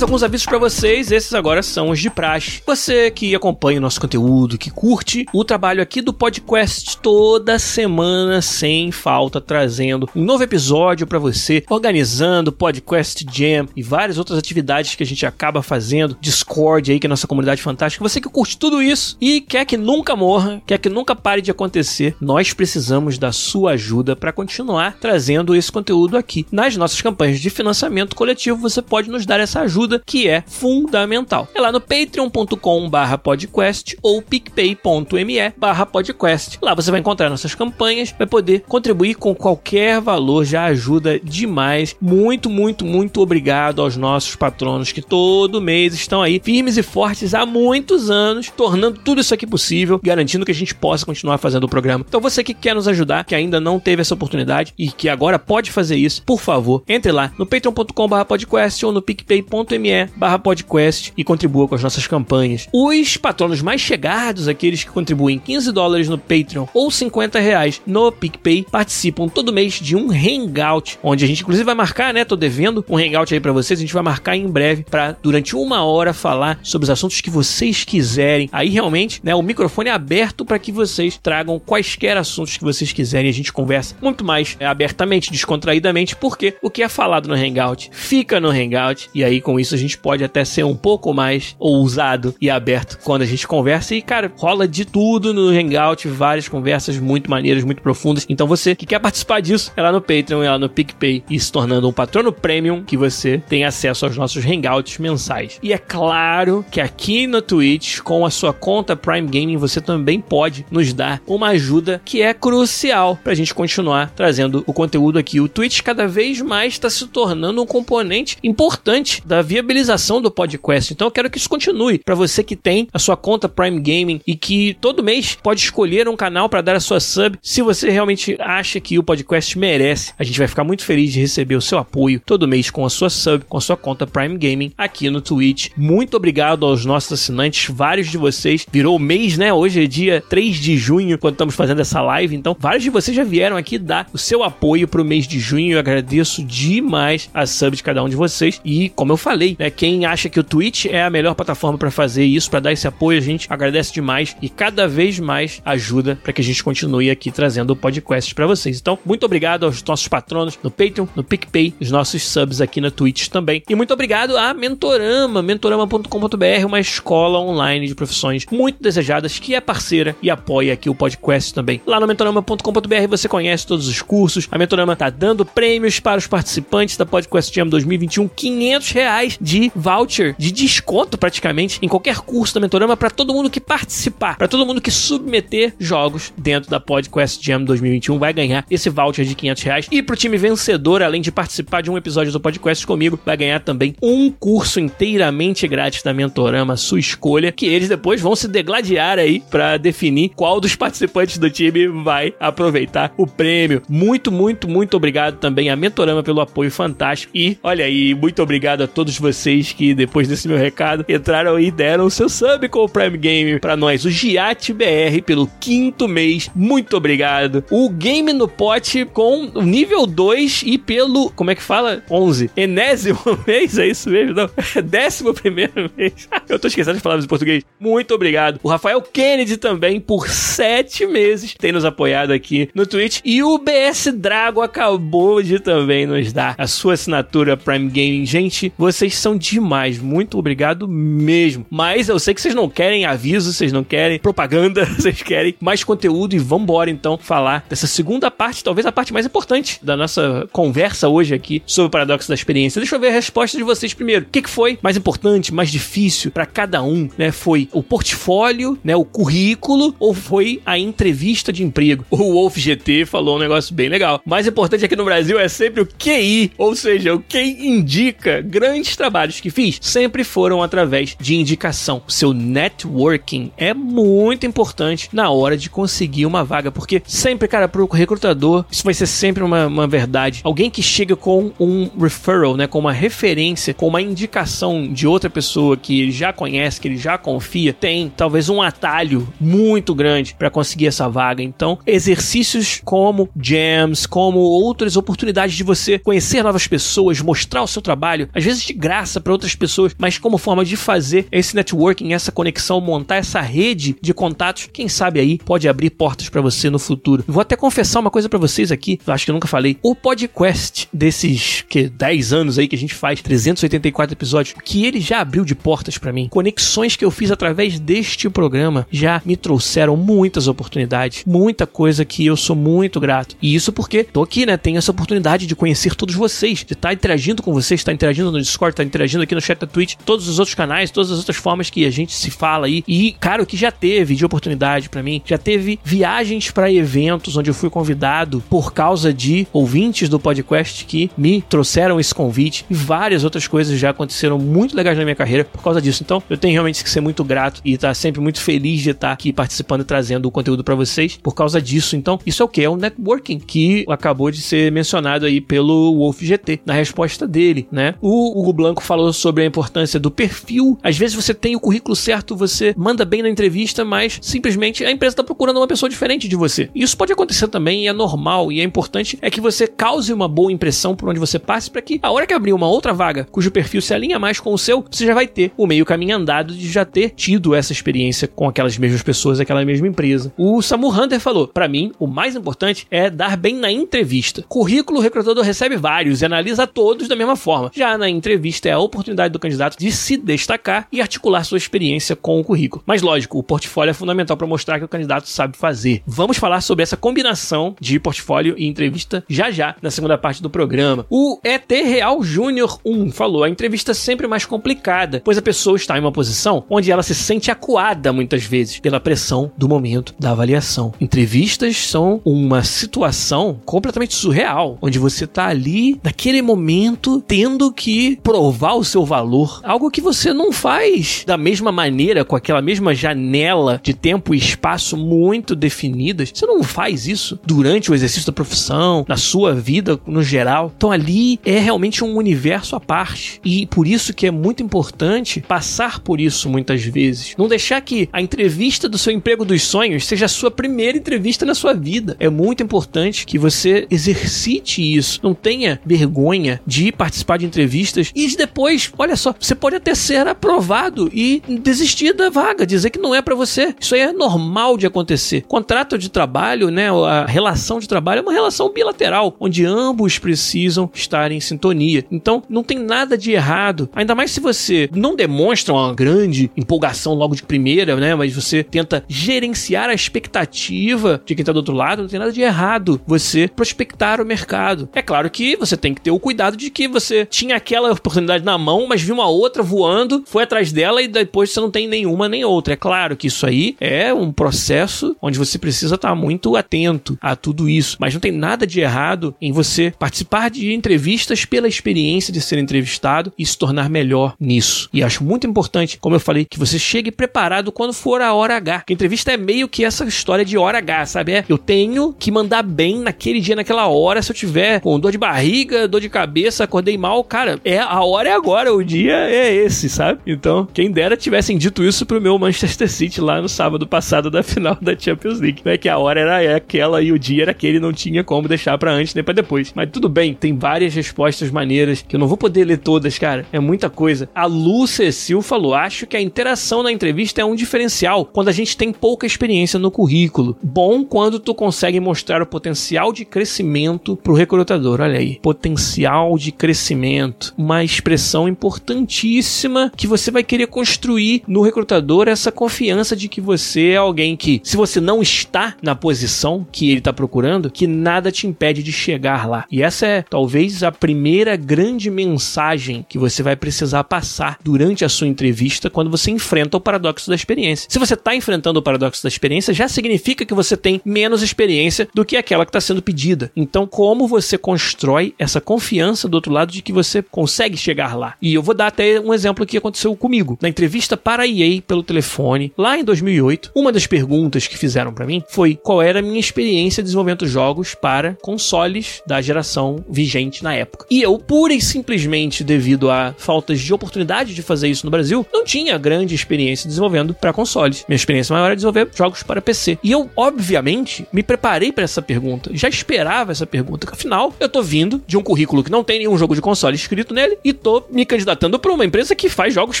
Alguns avisos para vocês, esses agora são os de praxe. Você que acompanha o nosso conteúdo, que curte o trabalho aqui do podcast toda semana sem falta, trazendo um novo episódio para você, organizando podcast jam e várias outras atividades que a gente acaba fazendo, Discord aí que é a nossa comunidade fantástica. Você que curte tudo isso e quer que nunca morra, quer que nunca pare de acontecer, nós precisamos da sua ajuda para continuar trazendo esse conteúdo aqui. Nas nossas campanhas de financiamento coletivo, você pode nos dar essa ajuda ajuda que é fundamental. É lá no patreon.com podcast ou picpay.me barra podcast. Lá você vai encontrar nossas campanhas, vai poder contribuir com qualquer valor, já ajuda demais. Muito, muito, muito obrigado aos nossos patronos que todo mês estão aí firmes e fortes há muitos anos, tornando tudo isso aqui possível, garantindo que a gente possa continuar fazendo o programa. Então você que quer nos ajudar, que ainda não teve essa oportunidade e que agora pode fazer isso, por favor, entre lá no patreon.com/podcast ou no picpay.me apoia.me barra podcast e contribua com as nossas campanhas. Os patronos mais chegados, aqueles que contribuem 15 dólares no Patreon ou 50 reais no PicPay, participam todo mês de um Hangout, onde a gente inclusive vai marcar, né? Tô devendo um Hangout aí para vocês, a gente vai marcar em breve para durante uma hora falar sobre os assuntos que vocês quiserem. Aí realmente, né, o microfone é aberto para que vocês tragam quaisquer assuntos que vocês quiserem, a gente conversa muito mais é, abertamente, descontraídamente, porque o que é falado no Hangout fica no Hangout e aí com isso a gente pode até ser um pouco mais ousado e aberto quando a gente conversa. E, cara, rola de tudo no Hangout, várias conversas muito maneiras, muito profundas. Então você que quer participar disso, é lá no Patreon, é lá no PicPay e se tornando um patrono premium que você tem acesso aos nossos Hangouts mensais. E é claro que aqui no Twitch, com a sua conta Prime Gaming, você também pode nos dar uma ajuda que é crucial pra gente continuar trazendo o conteúdo aqui. O Twitch cada vez mais está se tornando um componente importante da viabilização do podcast. Então eu quero que isso continue. Para você que tem a sua conta Prime Gaming e que todo mês pode escolher um canal para dar a sua sub, se você realmente acha que o podcast merece, a gente vai ficar muito feliz de receber o seu apoio todo mês com a sua sub, com a sua conta Prime Gaming aqui no Twitch. Muito obrigado aos nossos assinantes, vários de vocês. Virou mês, né? Hoje é dia 3 de junho, quando estamos fazendo essa live. Então, vários de vocês já vieram aqui dar o seu apoio pro mês de junho. Eu agradeço demais a sub de cada um de vocês. E, como eu falei, falei, né? Quem acha que o Twitch é a melhor plataforma para fazer isso, para dar esse apoio, a gente agradece demais e cada vez mais ajuda para que a gente continue aqui trazendo o podcast para vocês. Então, muito obrigado aos nossos patronos no Patreon, no PicPay, os nossos subs aqui na Twitch também. E muito obrigado à Mentorama, mentorama.com.br, uma escola online de profissões muito desejadas que é parceira e apoia aqui o podcast também. Lá no mentorama.com.br você conhece todos os cursos. A Mentorama tá dando prêmios para os participantes da Podcast Jam 2021, 500 reais reais de voucher, de desconto praticamente, em qualquer curso da Mentorama para todo mundo que participar, para todo mundo que submeter jogos dentro da Podcast Jam 2021 vai ganhar esse voucher de 500 reais. E pro time vencedor, além de participar de um episódio do podcast comigo, vai ganhar também um curso inteiramente grátis da Mentorama, sua escolha, que eles depois vão se degladiar aí para definir qual dos participantes do time vai aproveitar o prêmio. Muito, muito, muito obrigado também à Mentorama pelo apoio fantástico. E olha aí, muito obrigado a todos vocês que depois desse meu recado entraram e deram o seu sub com o Prime Game para nós. O Giat BR pelo quinto mês. Muito obrigado. O Game no Pote com o nível 2 e pelo, como é que fala? 11. Enésimo mês, é isso mesmo? Não, décimo primeiro mês. Eu tô esquecendo as palavras em português. Muito obrigado. O Rafael Kennedy também por sete meses tem nos apoiado aqui no Twitch. E o BS Drago acabou de também nos dar a sua assinatura Prime Gaming. Gente, vocês vocês são demais. Muito obrigado mesmo. Mas eu sei que vocês não querem aviso, vocês não querem propaganda, vocês querem mais conteúdo e vambora então falar dessa segunda parte, talvez a parte mais importante da nossa conversa hoje aqui sobre o paradoxo da experiência. Deixa eu ver a resposta de vocês primeiro. O que, foi mais importante, mais difícil para cada um, né? Foi o portfólio, né? O currículo ou foi a entrevista de emprego? O Wolf GT falou um negócio bem legal. Mais importante aqui no Brasil é sempre o QI, ou seja, o quem indica grandes trabalhos que fiz sempre foram através de indicação. Seu networking é muito importante na hora de conseguir uma vaga, porque sempre, cara, pro recrutador, isso vai ser sempre uma, uma verdade. Alguém que chega com um referral, né, com uma referência, com uma indicação de outra pessoa que ele já conhece, que ele já confia, tem talvez um atalho muito grande para conseguir essa vaga. Então, exercícios como jams, como outras oportunidades de você conhecer novas pessoas, mostrar o seu trabalho, às vezes de graça para outras pessoas, mas como forma de fazer esse networking, essa conexão, montar essa rede de contatos, quem sabe aí pode abrir portas para você no futuro. Vou até confessar uma coisa para vocês aqui, acho que eu nunca falei. O podcast desses que 10 anos aí que a gente faz, 384 episódios, que ele já abriu de portas para mim. Conexões que eu fiz através deste programa já me trouxeram muitas oportunidades, muita coisa que eu sou muito grato. E isso porque tô aqui, né? Tenho essa oportunidade de conhecer todos vocês, de estar tá interagindo com vocês, estar tá interagindo no Discord, estar tá interagindo aqui no chat da Twitch, todos os outros canais, todas as outras formas que a gente se fala aí. E, cara, o que já teve de oportunidade para mim, já teve viagens para eventos onde eu fui convidado por causa de ouvintes do podcast que me trouxeram esse convite e várias outras coisas já aconteceram muito legais na minha carreira por causa disso. Então, eu tenho realmente que ser muito grato e estar sempre muito feliz de estar aqui participando e trazendo o conteúdo para vocês por causa disso. Então, isso é o que? É o networking que acabou de ser mencionado aí pelo Wolf GT na resposta dele, né? O Hugo Blanco falou sobre a importância do perfil. Às vezes você tem o currículo certo, você manda bem na entrevista, mas simplesmente a empresa está procurando uma pessoa diferente de você. Isso pode acontecer também e é normal e é importante é que você cause uma boa impressão por onde você passe para que a hora que abrir uma outra vaga cujo perfil se alinha mais com o seu, você já vai ter o meio caminho andado de já ter tido essa experiência com aquelas mesmas pessoas, aquela mesma empresa. O Samu Hunter falou: para mim, o mais importante é dar bem na entrevista. Currículo, o recrutador recebe vários e analisa todos da mesma forma. Já na entrevista é a oportunidade do candidato de se destacar e articular sua experiência com o currículo. Mas lógico, o portfólio é fundamental para mostrar que o candidato sabe fazer. Vamos falar sobre essa combinação de portfólio e entrevista já já na segunda parte do programa. O ET Real Júnior 1 falou: a entrevista é sempre mais complicada, pois a pessoa está em uma posição onde ela se sente acuada muitas vezes pela pressão do momento da avaliação. Entrevistas são uma situação completamente surreal, onde você está ali naquele momento tendo que provar o seu valor, algo que você não faz da mesma maneira, com aquela mesma janela de tempo e espaço muito definidas. Você não faz isso durante o exercício da profissão, na sua vida no geral. Então ali é realmente um universo à parte e por isso que é muito importante passar por isso muitas vezes. Não deixar que a entrevista do seu emprego dos sonhos seja a sua primeira entrevista na sua vida. É muito importante que você exercite isso. Não tenha vergonha de participar de entrevistas e depois, olha só, você pode até ser aprovado e desistir da vaga, dizer que não é para você. Isso aí é normal de acontecer. Contrato de trabalho, né, a relação de trabalho é uma relação bilateral, onde ambos precisam estar em sintonia. Então, não tem nada de errado. Ainda mais se você não demonstra uma grande empolgação logo de primeira, né, mas você tenta gerenciar a expectativa de quem tá do outro lado, não tem nada de errado você prospectar o mercado. É claro que você tem que ter o cuidado de que você tinha aquela oportunidade na mão, mas viu uma outra voando, foi atrás dela e depois você não tem nenhuma nem outra. É claro que isso aí é um processo onde você precisa estar muito atento a tudo isso, mas não tem nada de errado em você participar de entrevistas pela experiência de ser entrevistado e se tornar melhor nisso. E acho muito importante, como eu falei, que você chegue preparado quando for a hora H. Porque entrevista é meio que essa história de hora H, sabe? É, eu tenho que mandar bem naquele dia, naquela hora, se eu tiver com dor de barriga, dor de cabeça, acordei mal, cara, é a hora é agora, o dia é esse, sabe? Então, quem dera tivessem dito isso pro meu Manchester City lá no sábado passado da final da Champions League, né? Que a hora era aquela e o dia era aquele, não tinha como deixar para antes nem para depois. Mas tudo bem, tem várias respostas maneiras que eu não vou poder ler todas, cara. É muita coisa. A Lu Cecil falou: acho que a interação na entrevista é um diferencial quando a gente tem pouca experiência no currículo. Bom quando tu consegue mostrar o potencial de crescimento pro recrutador. Olha aí, potencial de crescimento. Uma expressão importantíssima que você vai querer construir no recrutador essa confiança de que você é alguém que, se você não está na posição que ele está procurando, que nada te impede de chegar lá. E essa é talvez a primeira grande mensagem que você vai precisar passar durante a sua entrevista quando você enfrenta o paradoxo da experiência. Se você está enfrentando o paradoxo da experiência, já significa que você tem menos experiência do que aquela que está sendo pedida. Então, como você constrói essa confiança do outro lado de que você consegue chegar lá. E eu vou dar até um exemplo que aconteceu comigo. Na entrevista para a EA pelo telefone, lá em 2008, uma das perguntas que fizeram para mim foi qual era a minha experiência desenvolvendo jogos para consoles da geração vigente na época. E eu, pura e simplesmente devido a faltas de oportunidade de fazer isso no Brasil, não tinha grande experiência desenvolvendo para consoles. Minha experiência maior era desenvolver jogos para PC. E eu, obviamente, me preparei para essa pergunta. Já esperava essa pergunta, que afinal, eu tô vindo de um currículo que não tem nenhum jogo de console escrito nele e tô me candidatando para uma empresa que faz jogos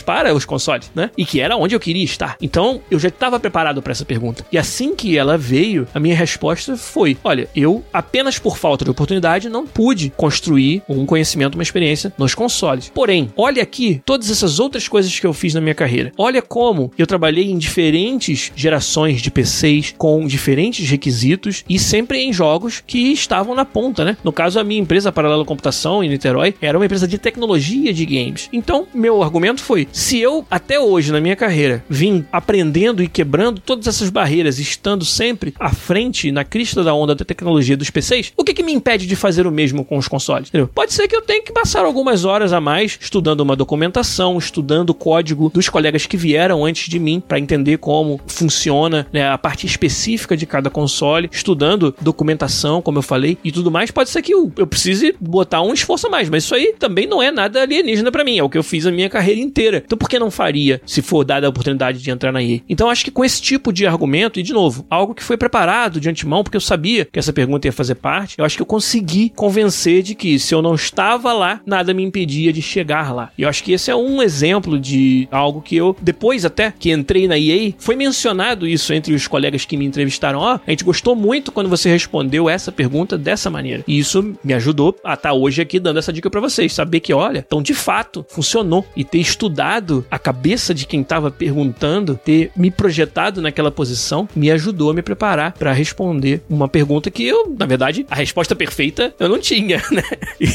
para os consoles, né? E que era onde eu queria estar. Então, eu já estava preparado para essa pergunta. E assim que ela veio, a minha resposta foi: olha, eu apenas por falta de oportunidade não pude construir um conhecimento, uma experiência nos consoles. Porém, olha aqui todas essas outras coisas que eu fiz na minha carreira. Olha como eu trabalhei em diferentes gerações de PCs com diferentes requisitos e sempre em jogos que estavam na ponta, né? No caso, a minha empresa Paralelo Computação em Niterói era uma empresa de tecnologia de games. Então, meu argumento foi: se eu até hoje na minha carreira vim aprendendo e quebrando todas essas barreiras, estando sempre à frente na crista da onda da tecnologia dos PCs, o que, que me impede de fazer o mesmo com os consoles? Entendeu? Pode ser que eu tenha que passar algumas horas a mais estudando uma documentação, estudando o código dos colegas que vieram antes de mim para entender como funciona né, a parte específica de cada console, estudando documentação, como eu falei, e tudo mais. Pode ser que eu, eu precise botar um esforço a mais, mas isso aí também não é nada alienígena para mim, é o que eu fiz a minha carreira inteira. Então por que não faria se for dada a oportunidade de entrar na EA? Então acho que com esse tipo de argumento, e de novo, algo que foi preparado de antemão, porque eu sabia que essa pergunta ia fazer parte, eu acho que eu consegui convencer de que se eu não estava lá, nada me impedia de chegar lá. E eu acho que esse é um exemplo de algo que eu, depois até que entrei na EA, foi mencionado isso entre os colegas que me entrevistaram. Ó, oh, a gente gostou muito quando você respondeu essa pergunta dessa maneira. E isso me ajudou a estar hoje aqui dando essa dica para vocês. Saber que, olha, então de fato funcionou. E ter estudado a cabeça de quem estava perguntando, ter me projetado naquela posição, me ajudou a me preparar para responder uma pergunta que eu, na verdade, a resposta perfeita eu não tinha, né?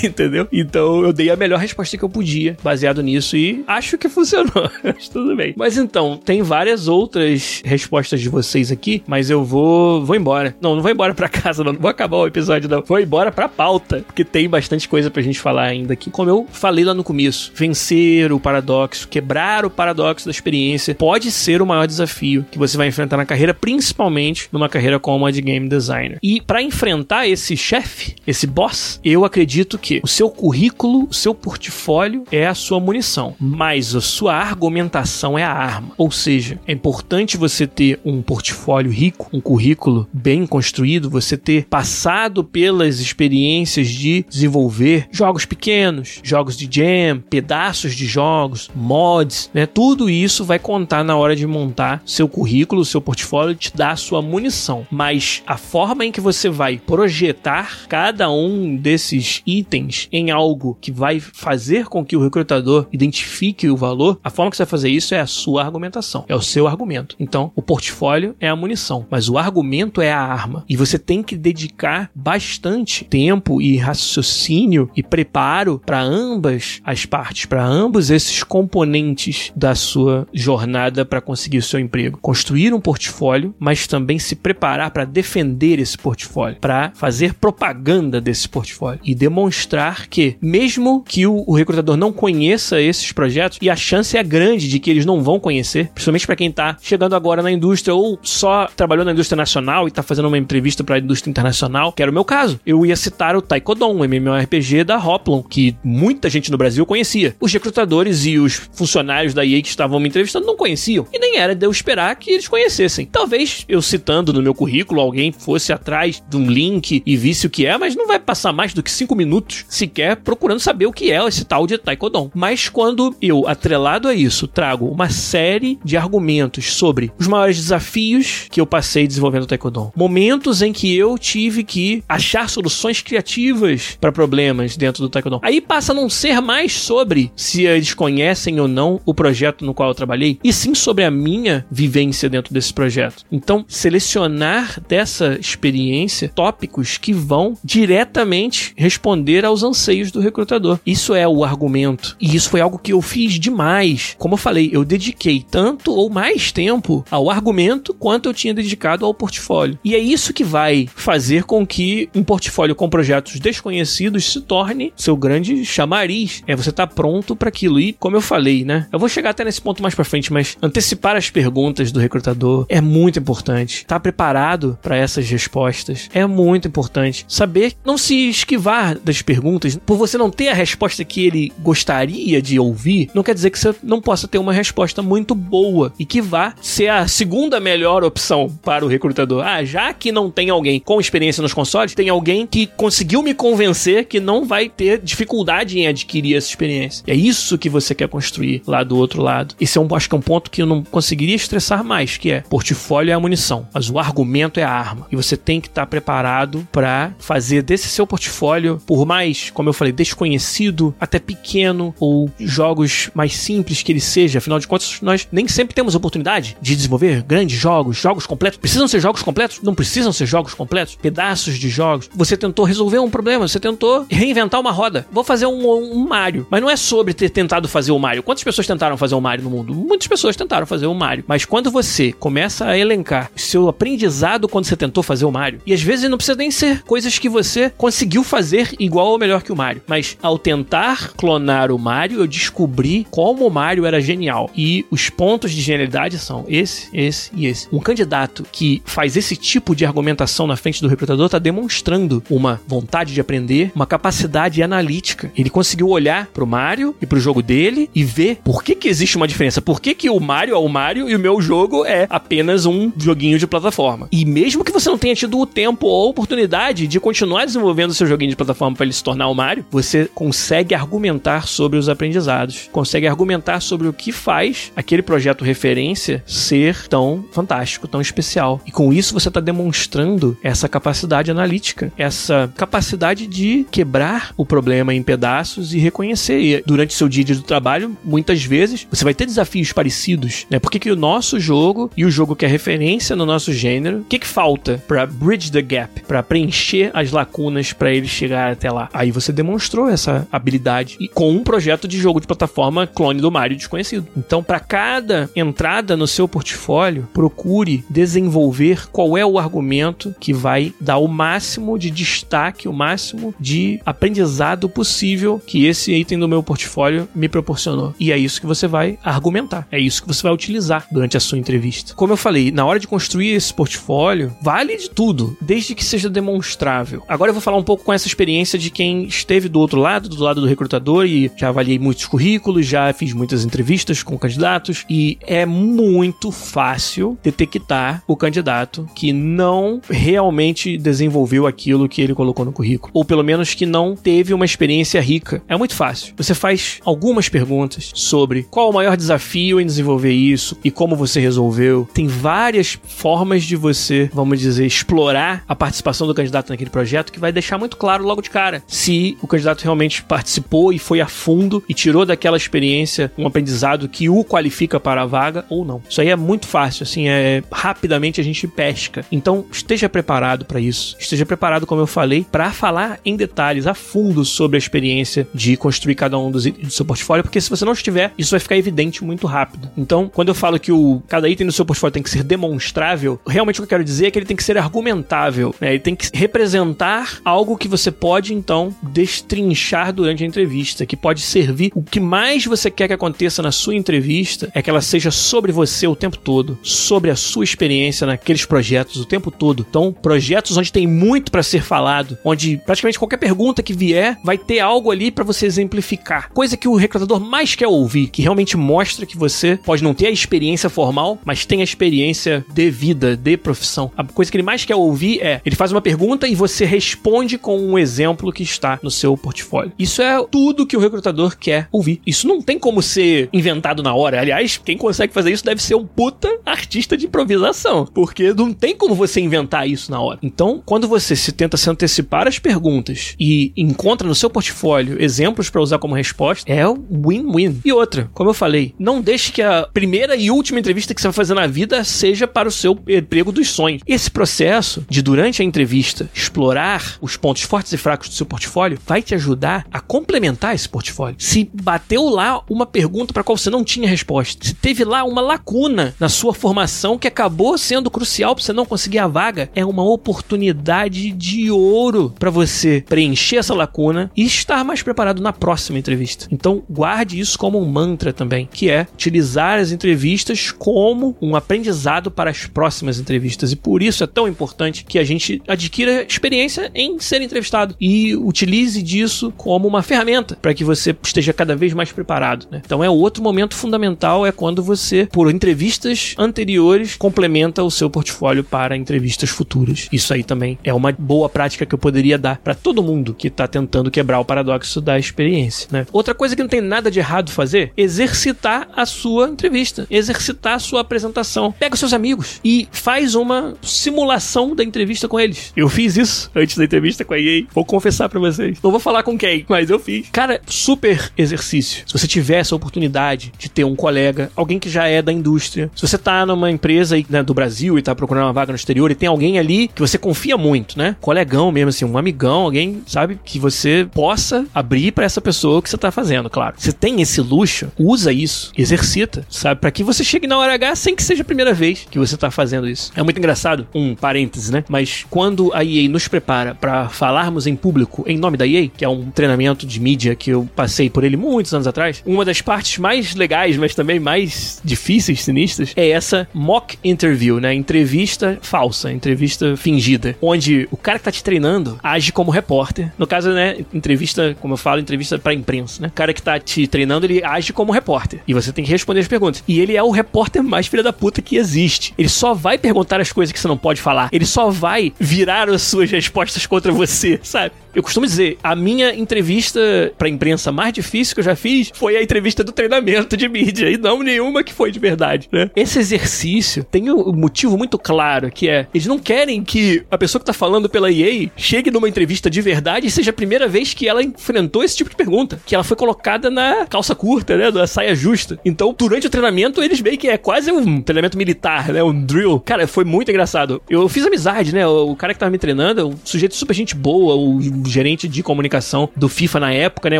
Entendeu? Então eu dei a melhor resposta que eu podia, baseado nisso, e acho que funcionou. mas tudo bem. Mas então, tem várias outras respostas de vocês aqui, mas eu vou vou embora. Não, não vou embora para casa, não. Não vou acabar o episódio, não. Vou embora pra pauta, porque tem bastante coisa pra gente falar ainda aqui. Como eu falei lá no começo, vencer o paradoxo, quebrar o paradoxo da experiência, pode ser o maior desafio que você vai enfrentar na carreira, principalmente numa carreira como a de game designer. E para enfrentar esse chefe, esse boss, eu acredito que o seu currículo, o seu portfólio é a sua munição, mas a sua argumentação é a arma. Ou seja, é importante você ter um portfólio rico, um currículo bem construído, você ter passado pelas experiências de desenvolver jogos pequenos, jogos de jam, pedaços de jogos, mods, né? Tudo isso vai contar na hora de montar seu currículo, seu portfólio, te dar a sua munição. Mas a forma em que você vai projetar cada um desses itens em algo que vai fazer com que o recrutador identifique o valor, a forma que você vai fazer isso é a sua argumentação, é o seu argumento. Então, o portfólio é a munição, mas o argumento é a arma. E você tem que dedicar bastante tempo e raciocínio e preparo para ambas as partes, para ambos esses componentes da sua jornada para conseguir o seu emprego. Construir um portfólio, mas também se preparar para defender esse portfólio, para fazer propaganda desse portfólio e demonstrar que, mesmo que o, o recrutador não conheça esses projetos, e a chance é grande de que eles não vão conhecer, principalmente para quem está chegando agora na indústria ou só trabalhou na indústria nacional e está fazendo uma entrevista para a indústria internacional, que era o meu caso. Eu ia citar o Taekwondo, um MMORPG da Hoplon, que muita gente no Brasil conhecia. Os recrutadores e os funcionários da EA que estavam me entrevistando não conheciam. E nem era de eu esperar que eles conhecessem. Talvez eu citando no meu currículo, alguém fosse atrás de um link e visse o que é, mas não vai passar mais do que cinco minutos sequer procurando saber o que é esse tal de Taekwondo. Mas quando eu, atrelado a isso, trago uma série de argumentos sobre os maiores desafios que eu passei desenvolvendo o Taekwondo, momentos em que eu tive que achar soluções criativas para problemas dentro do Taekwondo. Aí passa a não ser mais sobre se eles conhecem ou não o projeto no qual eu trabalhei, e sim sobre a minha vivência dentro desse projeto. Então, selecionar dessa experiência tópicos que vão diretamente responder aos anseios do recrutador. Isso é o argumento. E isso foi algo que eu fiz demais. Como eu falei, eu dediquei tanto ou mais tempo ao argumento quanto eu tinha dedicado ao portfólio. E é isso que vai fazer com que um portfólio com projetos desconhecidos se torne seu grande chamariz fez é você tá pronto para aquilo. E, como eu falei, né? Eu vou chegar até nesse ponto mais pra frente, mas antecipar as perguntas do recrutador é muito importante. Tá preparado para essas respostas é muito importante. Saber não se esquivar das perguntas por você não ter a resposta que ele gostaria de ouvir, não quer dizer que você não possa ter uma resposta muito boa e que vá ser a segunda melhor opção para o recrutador. Ah, já que não tem alguém com experiência nos consoles, tem alguém que conseguiu me convencer que não vai ter dificuldade em adquirir essa experiência. é isso que você quer construir lá do outro lado. Esse é um, acho que é um ponto que eu não conseguiria estressar mais, que é portfólio é a munição, mas o argumento é a arma. E você tem que estar tá preparado para fazer desse seu portfólio, por mais, como eu falei, desconhecido, até pequeno, ou jogos mais simples que ele seja, afinal de contas, nós nem sempre temos oportunidade de desenvolver grandes jogos, jogos completos. Precisam ser jogos completos? Não precisam ser jogos completos? Pedaços de jogos. Você tentou resolver um problema, você tentou reinventar uma roda. Vou fazer um, um Mario. Mas não é sobre ter tentado fazer o Mario. Quantas pessoas tentaram fazer o Mario no mundo? Muitas pessoas tentaram fazer o Mario. Mas quando você começa a elencar seu aprendizado quando você tentou fazer o Mario, e às vezes não precisa nem ser coisas que você conseguiu fazer igual ou melhor que o Mario, mas ao tentar clonar o Mario, eu descobri como o Mario era genial. E os pontos de genialidade são esse, esse e esse. Um candidato que faz esse tipo de argumentação na frente do recrutador está demonstrando uma vontade de aprender, uma capacidade analítica. Ele conseguiu olhar pro Mario e pro jogo dele e ver por que, que existe uma diferença. Por que, que o Mario é o Mario e o meu jogo é apenas um joguinho de plataforma. E mesmo que você não tenha tido o tempo ou a oportunidade de continuar desenvolvendo seu joguinho de plataforma para ele se tornar o Mario, você consegue argumentar sobre os aprendizados, consegue argumentar sobre o que faz aquele projeto referência ser tão fantástico, tão especial. E com isso você está demonstrando essa capacidade analítica, essa capacidade de quebrar o problema em pedaços e reconhecer. E durante seu dia de trabalho, muitas vezes você vai ter desafios parecidos, né? Por que, que o nosso jogo e o jogo que é referência no nosso gênero, o que, que falta para bridge the gap, para preencher as lacunas para ele chegar até lá? Aí você demonstrou essa habilidade e com um projeto de jogo de plataforma clone do Mario desconhecido. Então, para cada entrada no seu portfólio, procure desenvolver qual é o argumento que vai dar o máximo de destaque, o máximo de aprendizado possível que esse item do meu portfólio me proporcionou. E é isso que você vai argumentar, é isso que você vai utilizar durante a sua entrevista. Como eu falei, na hora de construir esse portfólio, vale de tudo, desde que seja demonstrável. Agora eu vou falar um pouco com essa experiência de quem esteve do outro lado, do lado do recrutador, e já avaliei muitos currículos, já fiz muitas entrevistas com candidatos, e é muito fácil detectar o candidato que não realmente desenvolveu aquilo que ele colocou no currículo, ou pelo menos que não teve uma experiência rica. É muito fácil. Você faz algumas perguntas sobre qual o maior desafio em desenvolver isso e como você resolveu. Tem várias formas de você, vamos dizer, explorar a participação do candidato naquele projeto que vai deixar muito claro logo de cara se o candidato realmente participou e foi a fundo e tirou daquela experiência um aprendizado que o qualifica para a vaga ou não. Isso aí é muito fácil, assim, é rapidamente a gente pesca. Então, esteja preparado para isso. Esteja preparado, como eu falei, para falar em detalhes a fundo sobre a experiência de construir cada um dos itens do seu portfólio, porque se você não estiver, isso vai ficar evidente muito rápido. Então, quando eu falo que o cada item do seu portfólio tem que ser demonstrável, realmente o que eu quero dizer é que ele tem que ser argumentável, né? Ele tem que representar algo que você pode então destrinchar durante a entrevista, que pode servir. O que mais você quer que aconteça na sua entrevista é que ela seja sobre você o tempo todo, sobre a sua experiência naqueles projetos o tempo todo. Então, projetos onde tem muito para ser falado, onde praticamente qualquer pergunta que vier vai ter algo ali para você exemplificar. Coisa que o recrutador mais quer ouvir, que realmente mostra que você pode não ter a experiência formal, mas tem a experiência de vida, de profissão. A coisa que ele mais quer ouvir é, ele faz uma pergunta e você responde com um exemplo que está no seu portfólio. Isso é tudo que o recrutador quer ouvir. Isso não tem como ser inventado na hora. Aliás, quem consegue fazer isso deve ser um puta artista de improvisação, porque não tem como você inventar isso na hora. Então, quando você se tenta se antecipar as perguntas e encontra no seu portfólio exemplos para usar como resposta, é win-win. E outra, como eu falei, não deixe que a primeira e última entrevista que você vai fazer na vida seja para o seu emprego dos sonhos. Esse processo de, durante a entrevista, explorar os pontos fortes e fracos do seu portfólio vai te ajudar a complementar esse portfólio. Se bateu lá uma pergunta para qual você não tinha resposta, se teve lá uma lacuna na sua formação que acabou sendo crucial para você não conseguir a vaga, é uma oportunidade de ouro para você preencher essa lacuna e estar mais preparado preparado na próxima entrevista. Então, guarde isso como um mantra também, que é utilizar as entrevistas como um aprendizado para as próximas entrevistas. E por isso é tão importante que a gente adquira experiência em ser entrevistado e utilize disso como uma ferramenta para que você esteja cada vez mais preparado. Né? Então, é outro momento fundamental é quando você, por entrevistas anteriores, complementa o seu portfólio para entrevistas futuras. Isso aí também é uma boa prática que eu poderia dar para todo mundo que está tentando quebrar o paradoxo da experiência. Né? Outra coisa que não tem nada de errado fazer, exercitar a sua entrevista, exercitar a sua apresentação. Pega os seus amigos e faz uma simulação da entrevista com eles. Eu fiz isso antes da entrevista com a EA. Vou confessar para vocês. Não vou falar com quem, mas eu fiz. Cara, super exercício. Se você tiver essa oportunidade de ter um colega, alguém que já é da indústria, se você tá numa empresa aí, né, do Brasil e tá procurando uma vaga no exterior e tem alguém ali que você confia muito, né? Colegão mesmo, assim, um amigão, alguém, sabe, que você possa abrir para essa pessoa o que você tá fazendo, claro. Você tem esse luxo, usa isso, exercita, sabe, para que você chegue na hora H sem que seja a primeira vez que você tá fazendo isso. É muito engraçado, um parêntese, né? Mas quando a EA nos prepara para falarmos em público em nome da EA, que é um treinamento de mídia que eu passei por ele muitos anos atrás, uma das partes mais legais, mas também mais difíceis, sinistras, é essa mock interview, né? Entrevista falsa, entrevista fingida, onde o cara que tá te treinando age como repórter. No caso, né, entrevista, como eu falo, entrevista pra imprensa, né? O cara que tá te treinando, ele age como repórter. E você tem que responder as perguntas. E ele é o repórter mais filha da puta que existe. Ele só vai perguntar as coisas que você não pode falar. Ele só vai virar as suas respostas contra você, sabe? Eu costumo dizer, a minha entrevista pra imprensa mais difícil que eu já fiz foi a entrevista do treinamento de mídia, e não nenhuma que foi de verdade, né? Esse exercício tem um motivo muito claro, que é, eles não querem que a pessoa que tá falando pela EA chegue numa entrevista de verdade e seja a primeira vez que ela enfrentou esse tipo de pergunta, que ela foi colocada na calça curta, né, da saia justa. Então, durante o treinamento, eles veem que é quase um treinamento militar, né, um drill. Cara, foi muito engraçado. Eu fiz amizade, né, o cara que tava me treinando, um sujeito super gente boa, o gerente de comunicação do FIFA na época, né?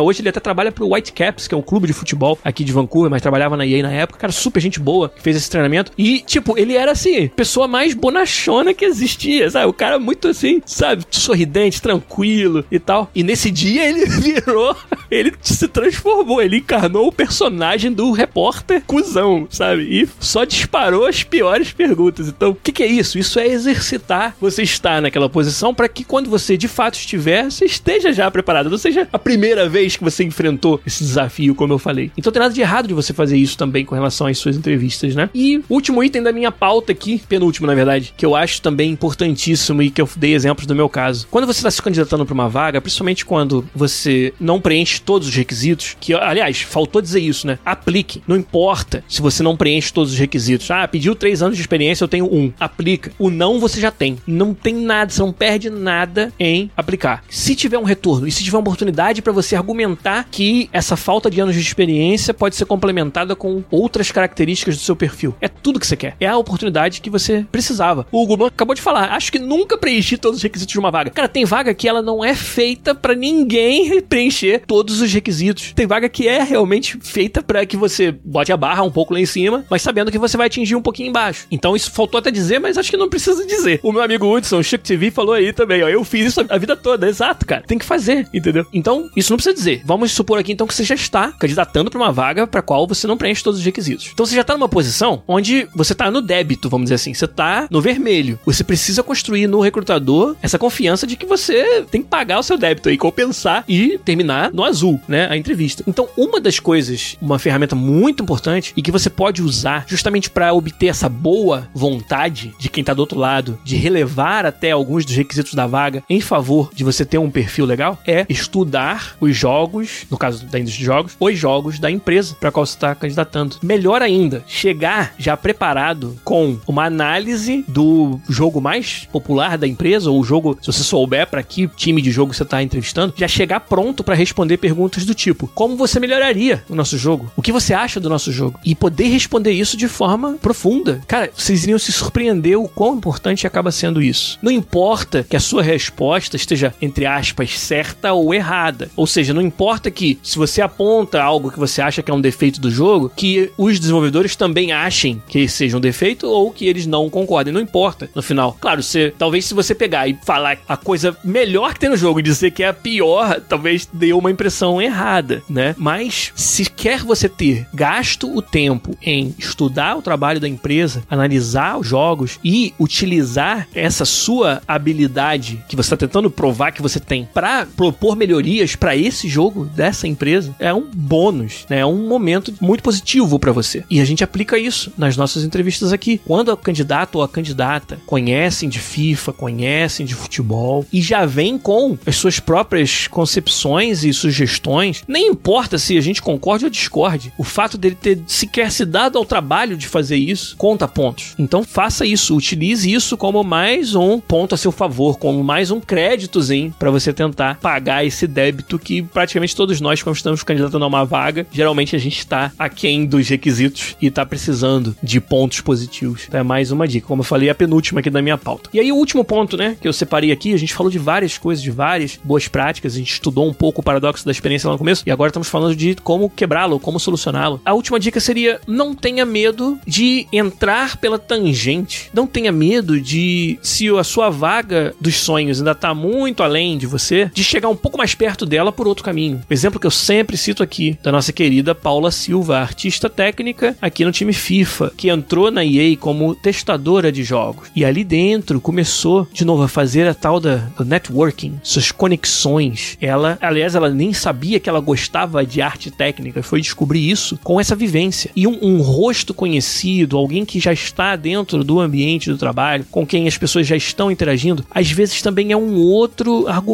Hoje ele até trabalha pro Whitecaps, que é um clube de futebol aqui de Vancouver, mas trabalhava na EA na época. Cara, super gente boa que fez esse treinamento. E, tipo, ele era assim, pessoa mais bonachona que existia, sabe? O cara muito assim, sabe? Sorridente, tranquilo e tal. E nesse dia ele virou, ele se transformou, ele encarnou o personagem do repórter cuzão, sabe? E só disparou as piores perguntas. Então, o que, que é isso? Isso é exercitar você estar naquela posição para que quando você de fato estiver, você esteja já preparado. Não seja a primeira vez que você enfrentou esse desafio, como eu falei. Então tem nada de errado de você fazer isso também com relação às suas entrevistas, né? E último item da minha pauta aqui, penúltimo na verdade, que eu acho também importantíssimo e que eu dei exemplos do meu caso. Quando você está se candidatando para uma vaga, principalmente quando você não preenche todos os requisitos, que aliás, faltou dizer isso, né? Aplique. Não importa se você não preenche todos os requisitos. Ah, pediu três anos de experiência, eu tenho um. Aplica. O não você já tem. Não tem nada, você não perde nada em aplicar. Se tiver um retorno e se tiver uma oportunidade para você argumentar que essa falta de anos de experiência pode ser complementada com outras características do seu perfil. É tudo que você quer. É a oportunidade que você precisava. O Blanc acabou de falar, acho que nunca preenchi todos os requisitos de uma vaga. Cara, tem vaga que ela não é feita para ninguém preencher todos os requisitos. Tem vaga que é realmente feita para que você bote a barra um pouco lá em cima, mas sabendo que você vai atingir um pouquinho embaixo. Então isso faltou até dizer, mas acho que não precisa dizer. O meu amigo Hudson, Chuck TV, falou aí também, ó. Eu fiz isso a vida toda, exato, cara. Tem que fazer, entendeu? Então, isso não precisa dizer. Vamos supor aqui então que você já está candidatando para uma vaga para qual você não preenche todos os requisitos. Então você já está numa posição onde você está no débito, vamos dizer assim, você está no vermelho. Você precisa construir no recrutador essa confiança de que você tem que pagar o seu débito aí, compensar e terminar no azul, né, a entrevista. Então, uma das coisas, uma ferramenta muito importante e que você pode usar justamente para obter essa boa vontade de quem está do outro lado, de relevar até alguns dos requisitos da vaga em favor de você ter um perfil legal, é estudar os jogos, no caso da indústria de jogos, os jogos da empresa para qual você está candidatando. Melhor ainda, chegar já preparado com uma análise do jogo mais popular da empresa, ou o jogo, se você souber para que time de jogo você está entrevistando, já chegar pronto para responder perguntas do tipo: como você melhoraria o nosso jogo? O que você acha do nosso jogo? E poder responder isso de forma profunda. Cara, vocês iriam se surpreender o quão importante acaba sendo isso. Não importa que a sua resposta esteja, entre aspas, certa ou errada. Ou seja, não importa que se você aponta algo que você acha que é um defeito do jogo, que os desenvolvedores também achem que seja um defeito ou que eles não concordem. Não importa no final. Claro, talvez se você pegar e falar a coisa melhor que tem no jogo e dizer que é a pior, talvez deu uma impressão errada, né? Mas se quer você ter gasto o tempo em estudar o trabalho da empresa, analisar os jogos e utilizar essa sua habilidade que você está tentando provar que você tem para propor melhorias para esse jogo dessa empresa, é um bônus, né? É um momento muito positivo para você. E a gente aplica isso nas nossas entrevistas aqui. Quando o candidato ou a candidata conhecem de FIFA, conhecem de futebol e já vem com as suas próprias concepções e sugestões, nem importa se a gente concorde ou discorde, o fato dele ter sequer se dado ao trabalho de fazer isso conta pontos. Então faça isso, utilize isso como mais um ponto a seu favor, como mais um créditozinho para você tentar pagar esse débito que praticamente todos nós, quando estamos candidatando a uma vaga, geralmente a gente está aquém dos requisitos e está precisando de pontos positivos. Então é mais uma dica. Como eu falei, a penúltima aqui da minha pauta. E aí o último ponto, né, que eu separei aqui, a gente falou de várias coisas, de várias boas práticas, a gente estudou um pouco o paradoxo da experiência lá no começo e agora estamos falando de como quebrá-lo, como solucioná-lo. A última dica seria não tenha medo de entrar pela tangente. Não tenha medo de se a sua vaga dos sonhos ainda está muito além de você, de chegar um pouco mais perto dela por outro caminho. O exemplo que eu sempre cito aqui da nossa querida Paula Silva, artista técnica aqui no time FIFA, que entrou na EA como testadora de jogos. E ali dentro começou de novo a fazer a tal da, do networking, suas conexões. Ela, aliás, ela nem sabia que ela gostava de arte técnica, foi descobrir isso com essa vivência. E um, um rosto conhecido, alguém que já está dentro do ambiente do trabalho, com quem as pessoas já estão interagindo, às vezes também é um outro argumento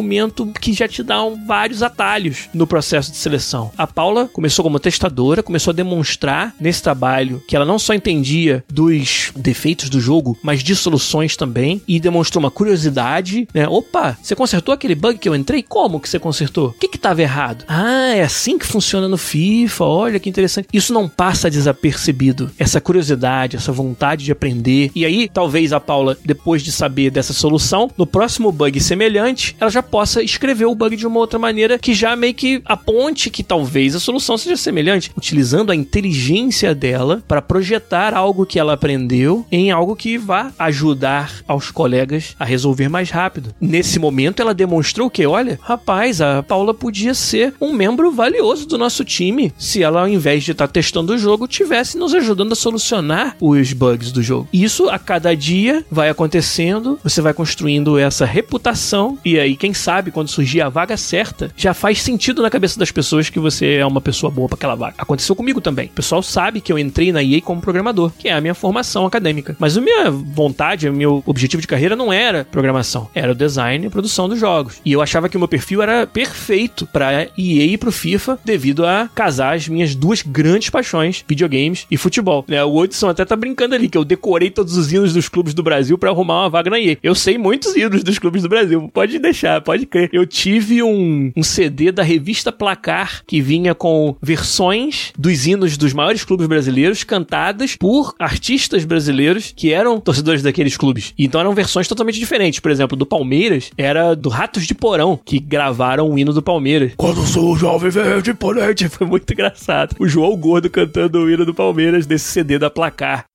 que já te dá vários atalhos no processo de seleção. A Paula começou como testadora, começou a demonstrar nesse trabalho que ela não só entendia dos defeitos do jogo, mas de soluções também, e demonstrou uma curiosidade, né? Opa, você consertou aquele bug que eu entrei? Como que você consertou? O que que estava errado? Ah, é assim que funciona no FIFA, olha que interessante. Isso não passa desapercebido. Essa curiosidade, essa vontade de aprender. E aí, talvez a Paula, depois de saber dessa solução, no próximo bug semelhante, ela já possa escrever o bug de uma outra maneira que já meio que aponte que talvez a solução seja semelhante, utilizando a inteligência dela para projetar algo que ela aprendeu em algo que vá ajudar aos colegas a resolver mais rápido. Nesse momento, ela demonstrou que, olha, rapaz, a Paula podia ser um membro valioso do nosso time se ela, ao invés de estar tá testando o jogo, tivesse nos ajudando a solucionar os bugs do jogo. Isso a cada dia vai acontecendo, você vai construindo essa reputação e aí, quem sabe, quando surgir a vaga certa, já faz sentido na cabeça das pessoas que você é uma pessoa boa para aquela vaga. Aconteceu comigo também. O pessoal sabe que eu entrei na EA como programador, que é a minha formação acadêmica. Mas a minha vontade, o meu objetivo de carreira não era programação, era o design e produção dos jogos. E eu achava que o meu perfil era perfeito para EA e pro FIFA devido a casar as minhas duas grandes paixões, videogames e futebol. Né? O Hudson até tá brincando ali que eu decorei todos os hinos dos clubes do Brasil para arrumar uma vaga na EA. Eu sei muitos hinos dos clubes do Brasil, pode deixar, pode crer. Eu tive um, um CD da revista Placar que vinha com versões dos hinos dos maiores clubes brasileiros cantadas por artistas brasileiros que eram torcedores daqueles clubes. Então eram versões totalmente diferentes. Por exemplo, do Palmeiras era do Ratos de Porão que gravaram o hino do Palmeiras. Quando sou jovem verde imponente. Foi muito engraçado. O João Gordo cantando o hino do Palmeiras desse CD da Placar.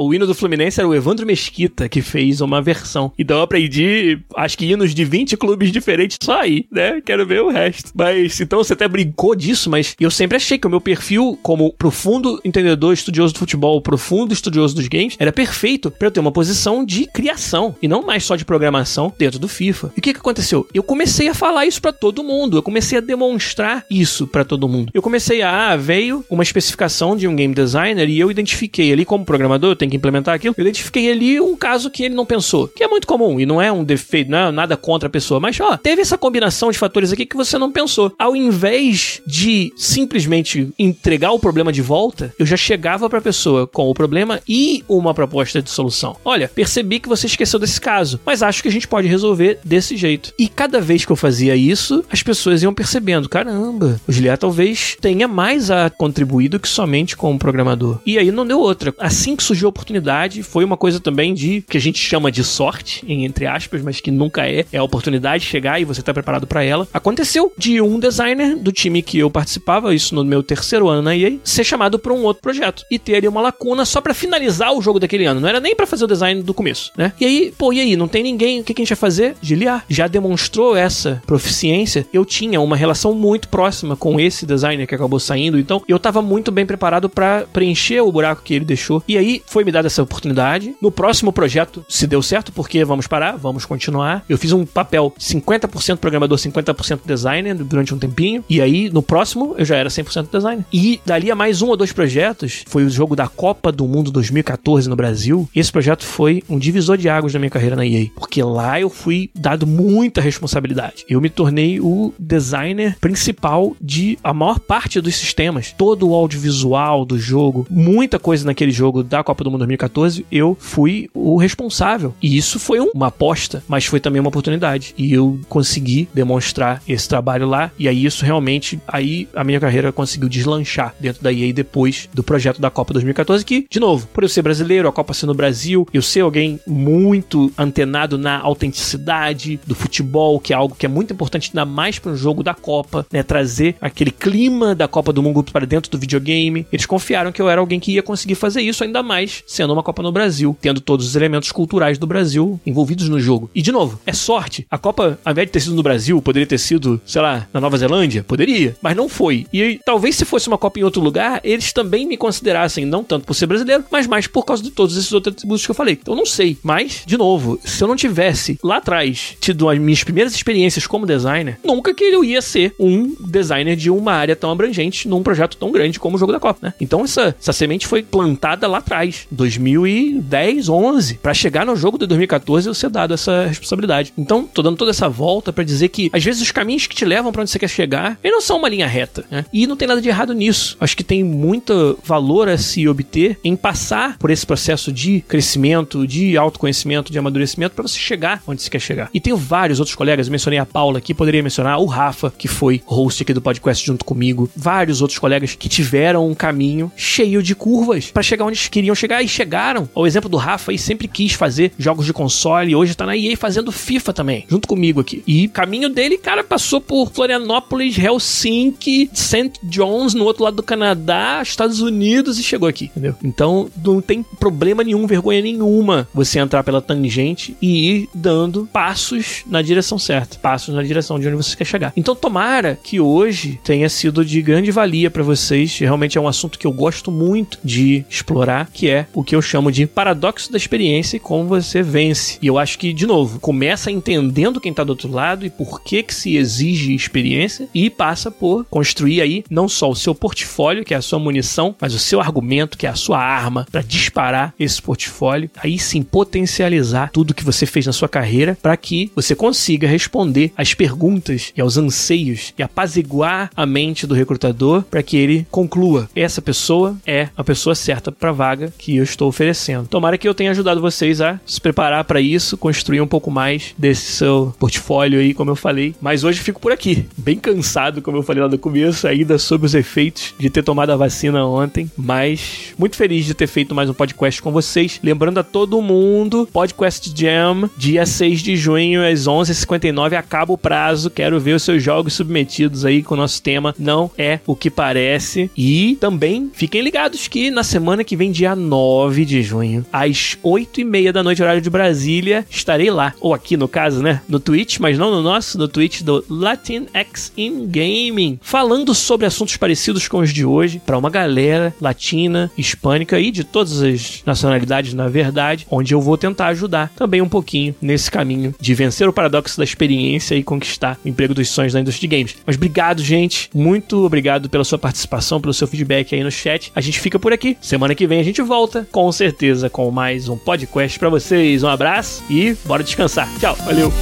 O hino do Fluminense era o Evandro Mesquita que fez uma versão. Então eu aprendi, acho que hinos de 20 clubes diferentes só aí, né? Quero ver o resto. Mas então você até brincou disso, mas eu sempre achei que o meu perfil, como profundo entendedor, estudioso do futebol, profundo estudioso dos games, era perfeito para eu ter uma posição de criação e não mais só de programação dentro do FIFA. E o que, que aconteceu? Eu comecei a falar isso para todo mundo, eu comecei a demonstrar isso para todo mundo. Eu comecei a, ah, veio uma especificação de um game designer e eu identifiquei ali como programador, eu tenho que implementar aquilo, eu identifiquei ali um caso que ele não pensou, que é muito comum e não é um defeito, não é nada contra a pessoa, mas ó, teve essa combinação de fatores aqui que você não pensou. Ao invés de simplesmente entregar o problema de volta, eu já chegava para a pessoa com o problema e uma proposta de solução. Olha, percebi que você esqueceu desse caso, mas acho que a gente pode resolver desse jeito. E cada vez que eu fazia isso, as pessoas iam percebendo, caramba, o Giliar talvez tenha mais a contribuir do que somente como programador. E aí não deu outra. Assim que surgiu oportunidade, foi uma coisa também de que a gente chama de sorte, entre aspas, mas que nunca é, é a oportunidade de chegar e você tá preparado para ela. Aconteceu de um designer do time que eu participava, isso no meu terceiro ano na EA, ser chamado para um outro projeto e ter ali uma lacuna só para finalizar o jogo daquele ano. Não era nem para fazer o design do começo, né? E aí, pô, e aí? Não tem ninguém. O que, que a gente vai fazer? Giliar. Já demonstrou essa proficiência. Eu tinha uma relação muito próxima com esse designer que acabou saindo, então eu tava muito bem preparado para preencher o buraco que ele deixou. E aí foi me dada essa oportunidade. No próximo projeto, se deu certo, porque vamos parar, vamos continuar. Eu fiz um papel 50% programador, 50% designer durante um tempinho. E aí, no próximo, eu já era 100% designer. E dali a mais um ou dois projetos, foi o jogo da Copa do Mundo 2014 no Brasil. Esse projeto foi um divisor de águas da minha carreira na EA, porque lá eu fui dado muita responsabilidade. Eu me tornei o designer principal de a maior parte dos sistemas, todo o audiovisual do jogo, muita coisa naquele jogo da Copa do Mundo 2014, eu fui o responsável. E isso foi uma aposta, mas foi também uma oportunidade. E eu consegui demonstrar esse trabalho lá, e aí isso realmente, aí a minha carreira conseguiu deslanchar dentro da EA depois do projeto da Copa 2014, que, de novo, por eu ser brasileiro, a Copa ser no Brasil, eu ser alguém muito antenado na autenticidade do futebol, que é algo que é muito importante, ainda mais para um jogo da Copa, né? Trazer aquele clima da Copa do Mundo para dentro do videogame. Eles confiaram que eu era alguém que ia conseguir fazer isso, ainda mais sendo uma Copa no Brasil, tendo todos os elementos culturais do Brasil envolvidos no jogo. E, de novo, é sorte. A Copa, ao invés de ter sido no Brasil, poderia ter sido, sei lá, na Nova Zelândia? Poderia, mas não foi. E talvez se fosse uma Copa em outro lugar, eles também me considerassem, não tanto por ser brasileiro, mas mais por causa de todos esses outros atributos que eu falei. Então, não sei. Mas, de novo, se eu não tivesse lá atrás tido as minhas primeiras experiências como designer, nunca que eu ia ser um designer de uma área tão abrangente num projeto tão grande como o jogo da Copa, né? Então essa, essa semente foi plantada lá atrás, 2010, 11, para chegar no jogo de 2014 eu ser dado essa responsabilidade. Então, tô dando toda essa volta para dizer que às vezes os caminhos que te levam para onde você quer chegar, eles não são uma linha reta, né? E não tem nada de errado nisso. Acho que tem muito valor a se obter em passar por esse processo de crescimento, de autoconhecimento, de amadurecimento para você chegar onde você quer chegar. E tenho vários outros colegas, mencionei a Paula aqui, poderia mencionar o Rafa, que foi host aqui do podcast junto comigo, vários outros colegas que tiveram um caminho cheio de curvas para chegar onde queriam chegar e chegaram. O exemplo do Rafa aí sempre quis fazer jogos de console e hoje tá na EA fazendo FIFA também, junto comigo aqui. E caminho dele, cara, passou por Florianópolis, Helsinki, St. John's, no outro lado do Canadá, Estados Unidos e chegou aqui, entendeu? Então não tem problema nenhum, vergonha nenhuma você entrar pela tangente e ir dando passos na direção certa, passos na direção de onde você quer chegar. Então tomara que hoje tenha sido de grande valia para vocês. Realmente é um assunto que eu gosto muito de explorar, que é o que eu chamo de paradoxo da experiência e como você vence. E eu acho que, de novo, começa entendendo quem tá do outro lado e por que que se exige experiência e passa por construir aí não só o seu portfólio, que é a sua munição, mas o seu argumento, que é a sua arma para disparar esse portfólio. Aí sim potencializar tudo que você fez na sua carreira para que você consiga responder às perguntas e aos anseios e apaziguar a mente do recrutador para que ele conclua essa pessoa é a pessoa certa para a vaga que eu estou oferecendo. Tomara que eu tenha ajudado vocês a se preparar para isso, construir um pouco mais desse seu portfólio aí, como eu falei. Mas hoje fico por aqui, bem cansado, como eu falei lá no começo, ainda sobre os efeitos de ter tomado a vacina ontem, mas muito feliz de ter feito mais um podcast com vocês. Lembrando a todo mundo, Podcast Jam, dia 6 de junho às 11h59 acaba o prazo. Quero ver os seus jogos submetidos aí com o nosso tema. Não é o que parece. E também fiquem ligados que na semana que vem, dia 9 de junho, às 8h30 da noite, horário de Brasília, estarei lá. Ou aqui no caso, né? No Twitch, mas não no nosso, no Twitch do Latinx in Gaming, falando sobre assuntos parecidos com os de hoje, para uma galera latina, hispânica e de todas as nacionalidades, na verdade, onde eu vou tentar ajudar também um pouquinho nesse caminho de vencer o paradoxo da experiência e conquistar o emprego dos sonhos da indústria de games. Mas obrigado, gente. Muito obrigado pela sua participação, pelo seu feedback aí no chat. A gente fica por aqui. Semana que vem a gente volta, com certeza, com mais um podcast para vocês. Um abraço e bora descansar. Tchau, valeu.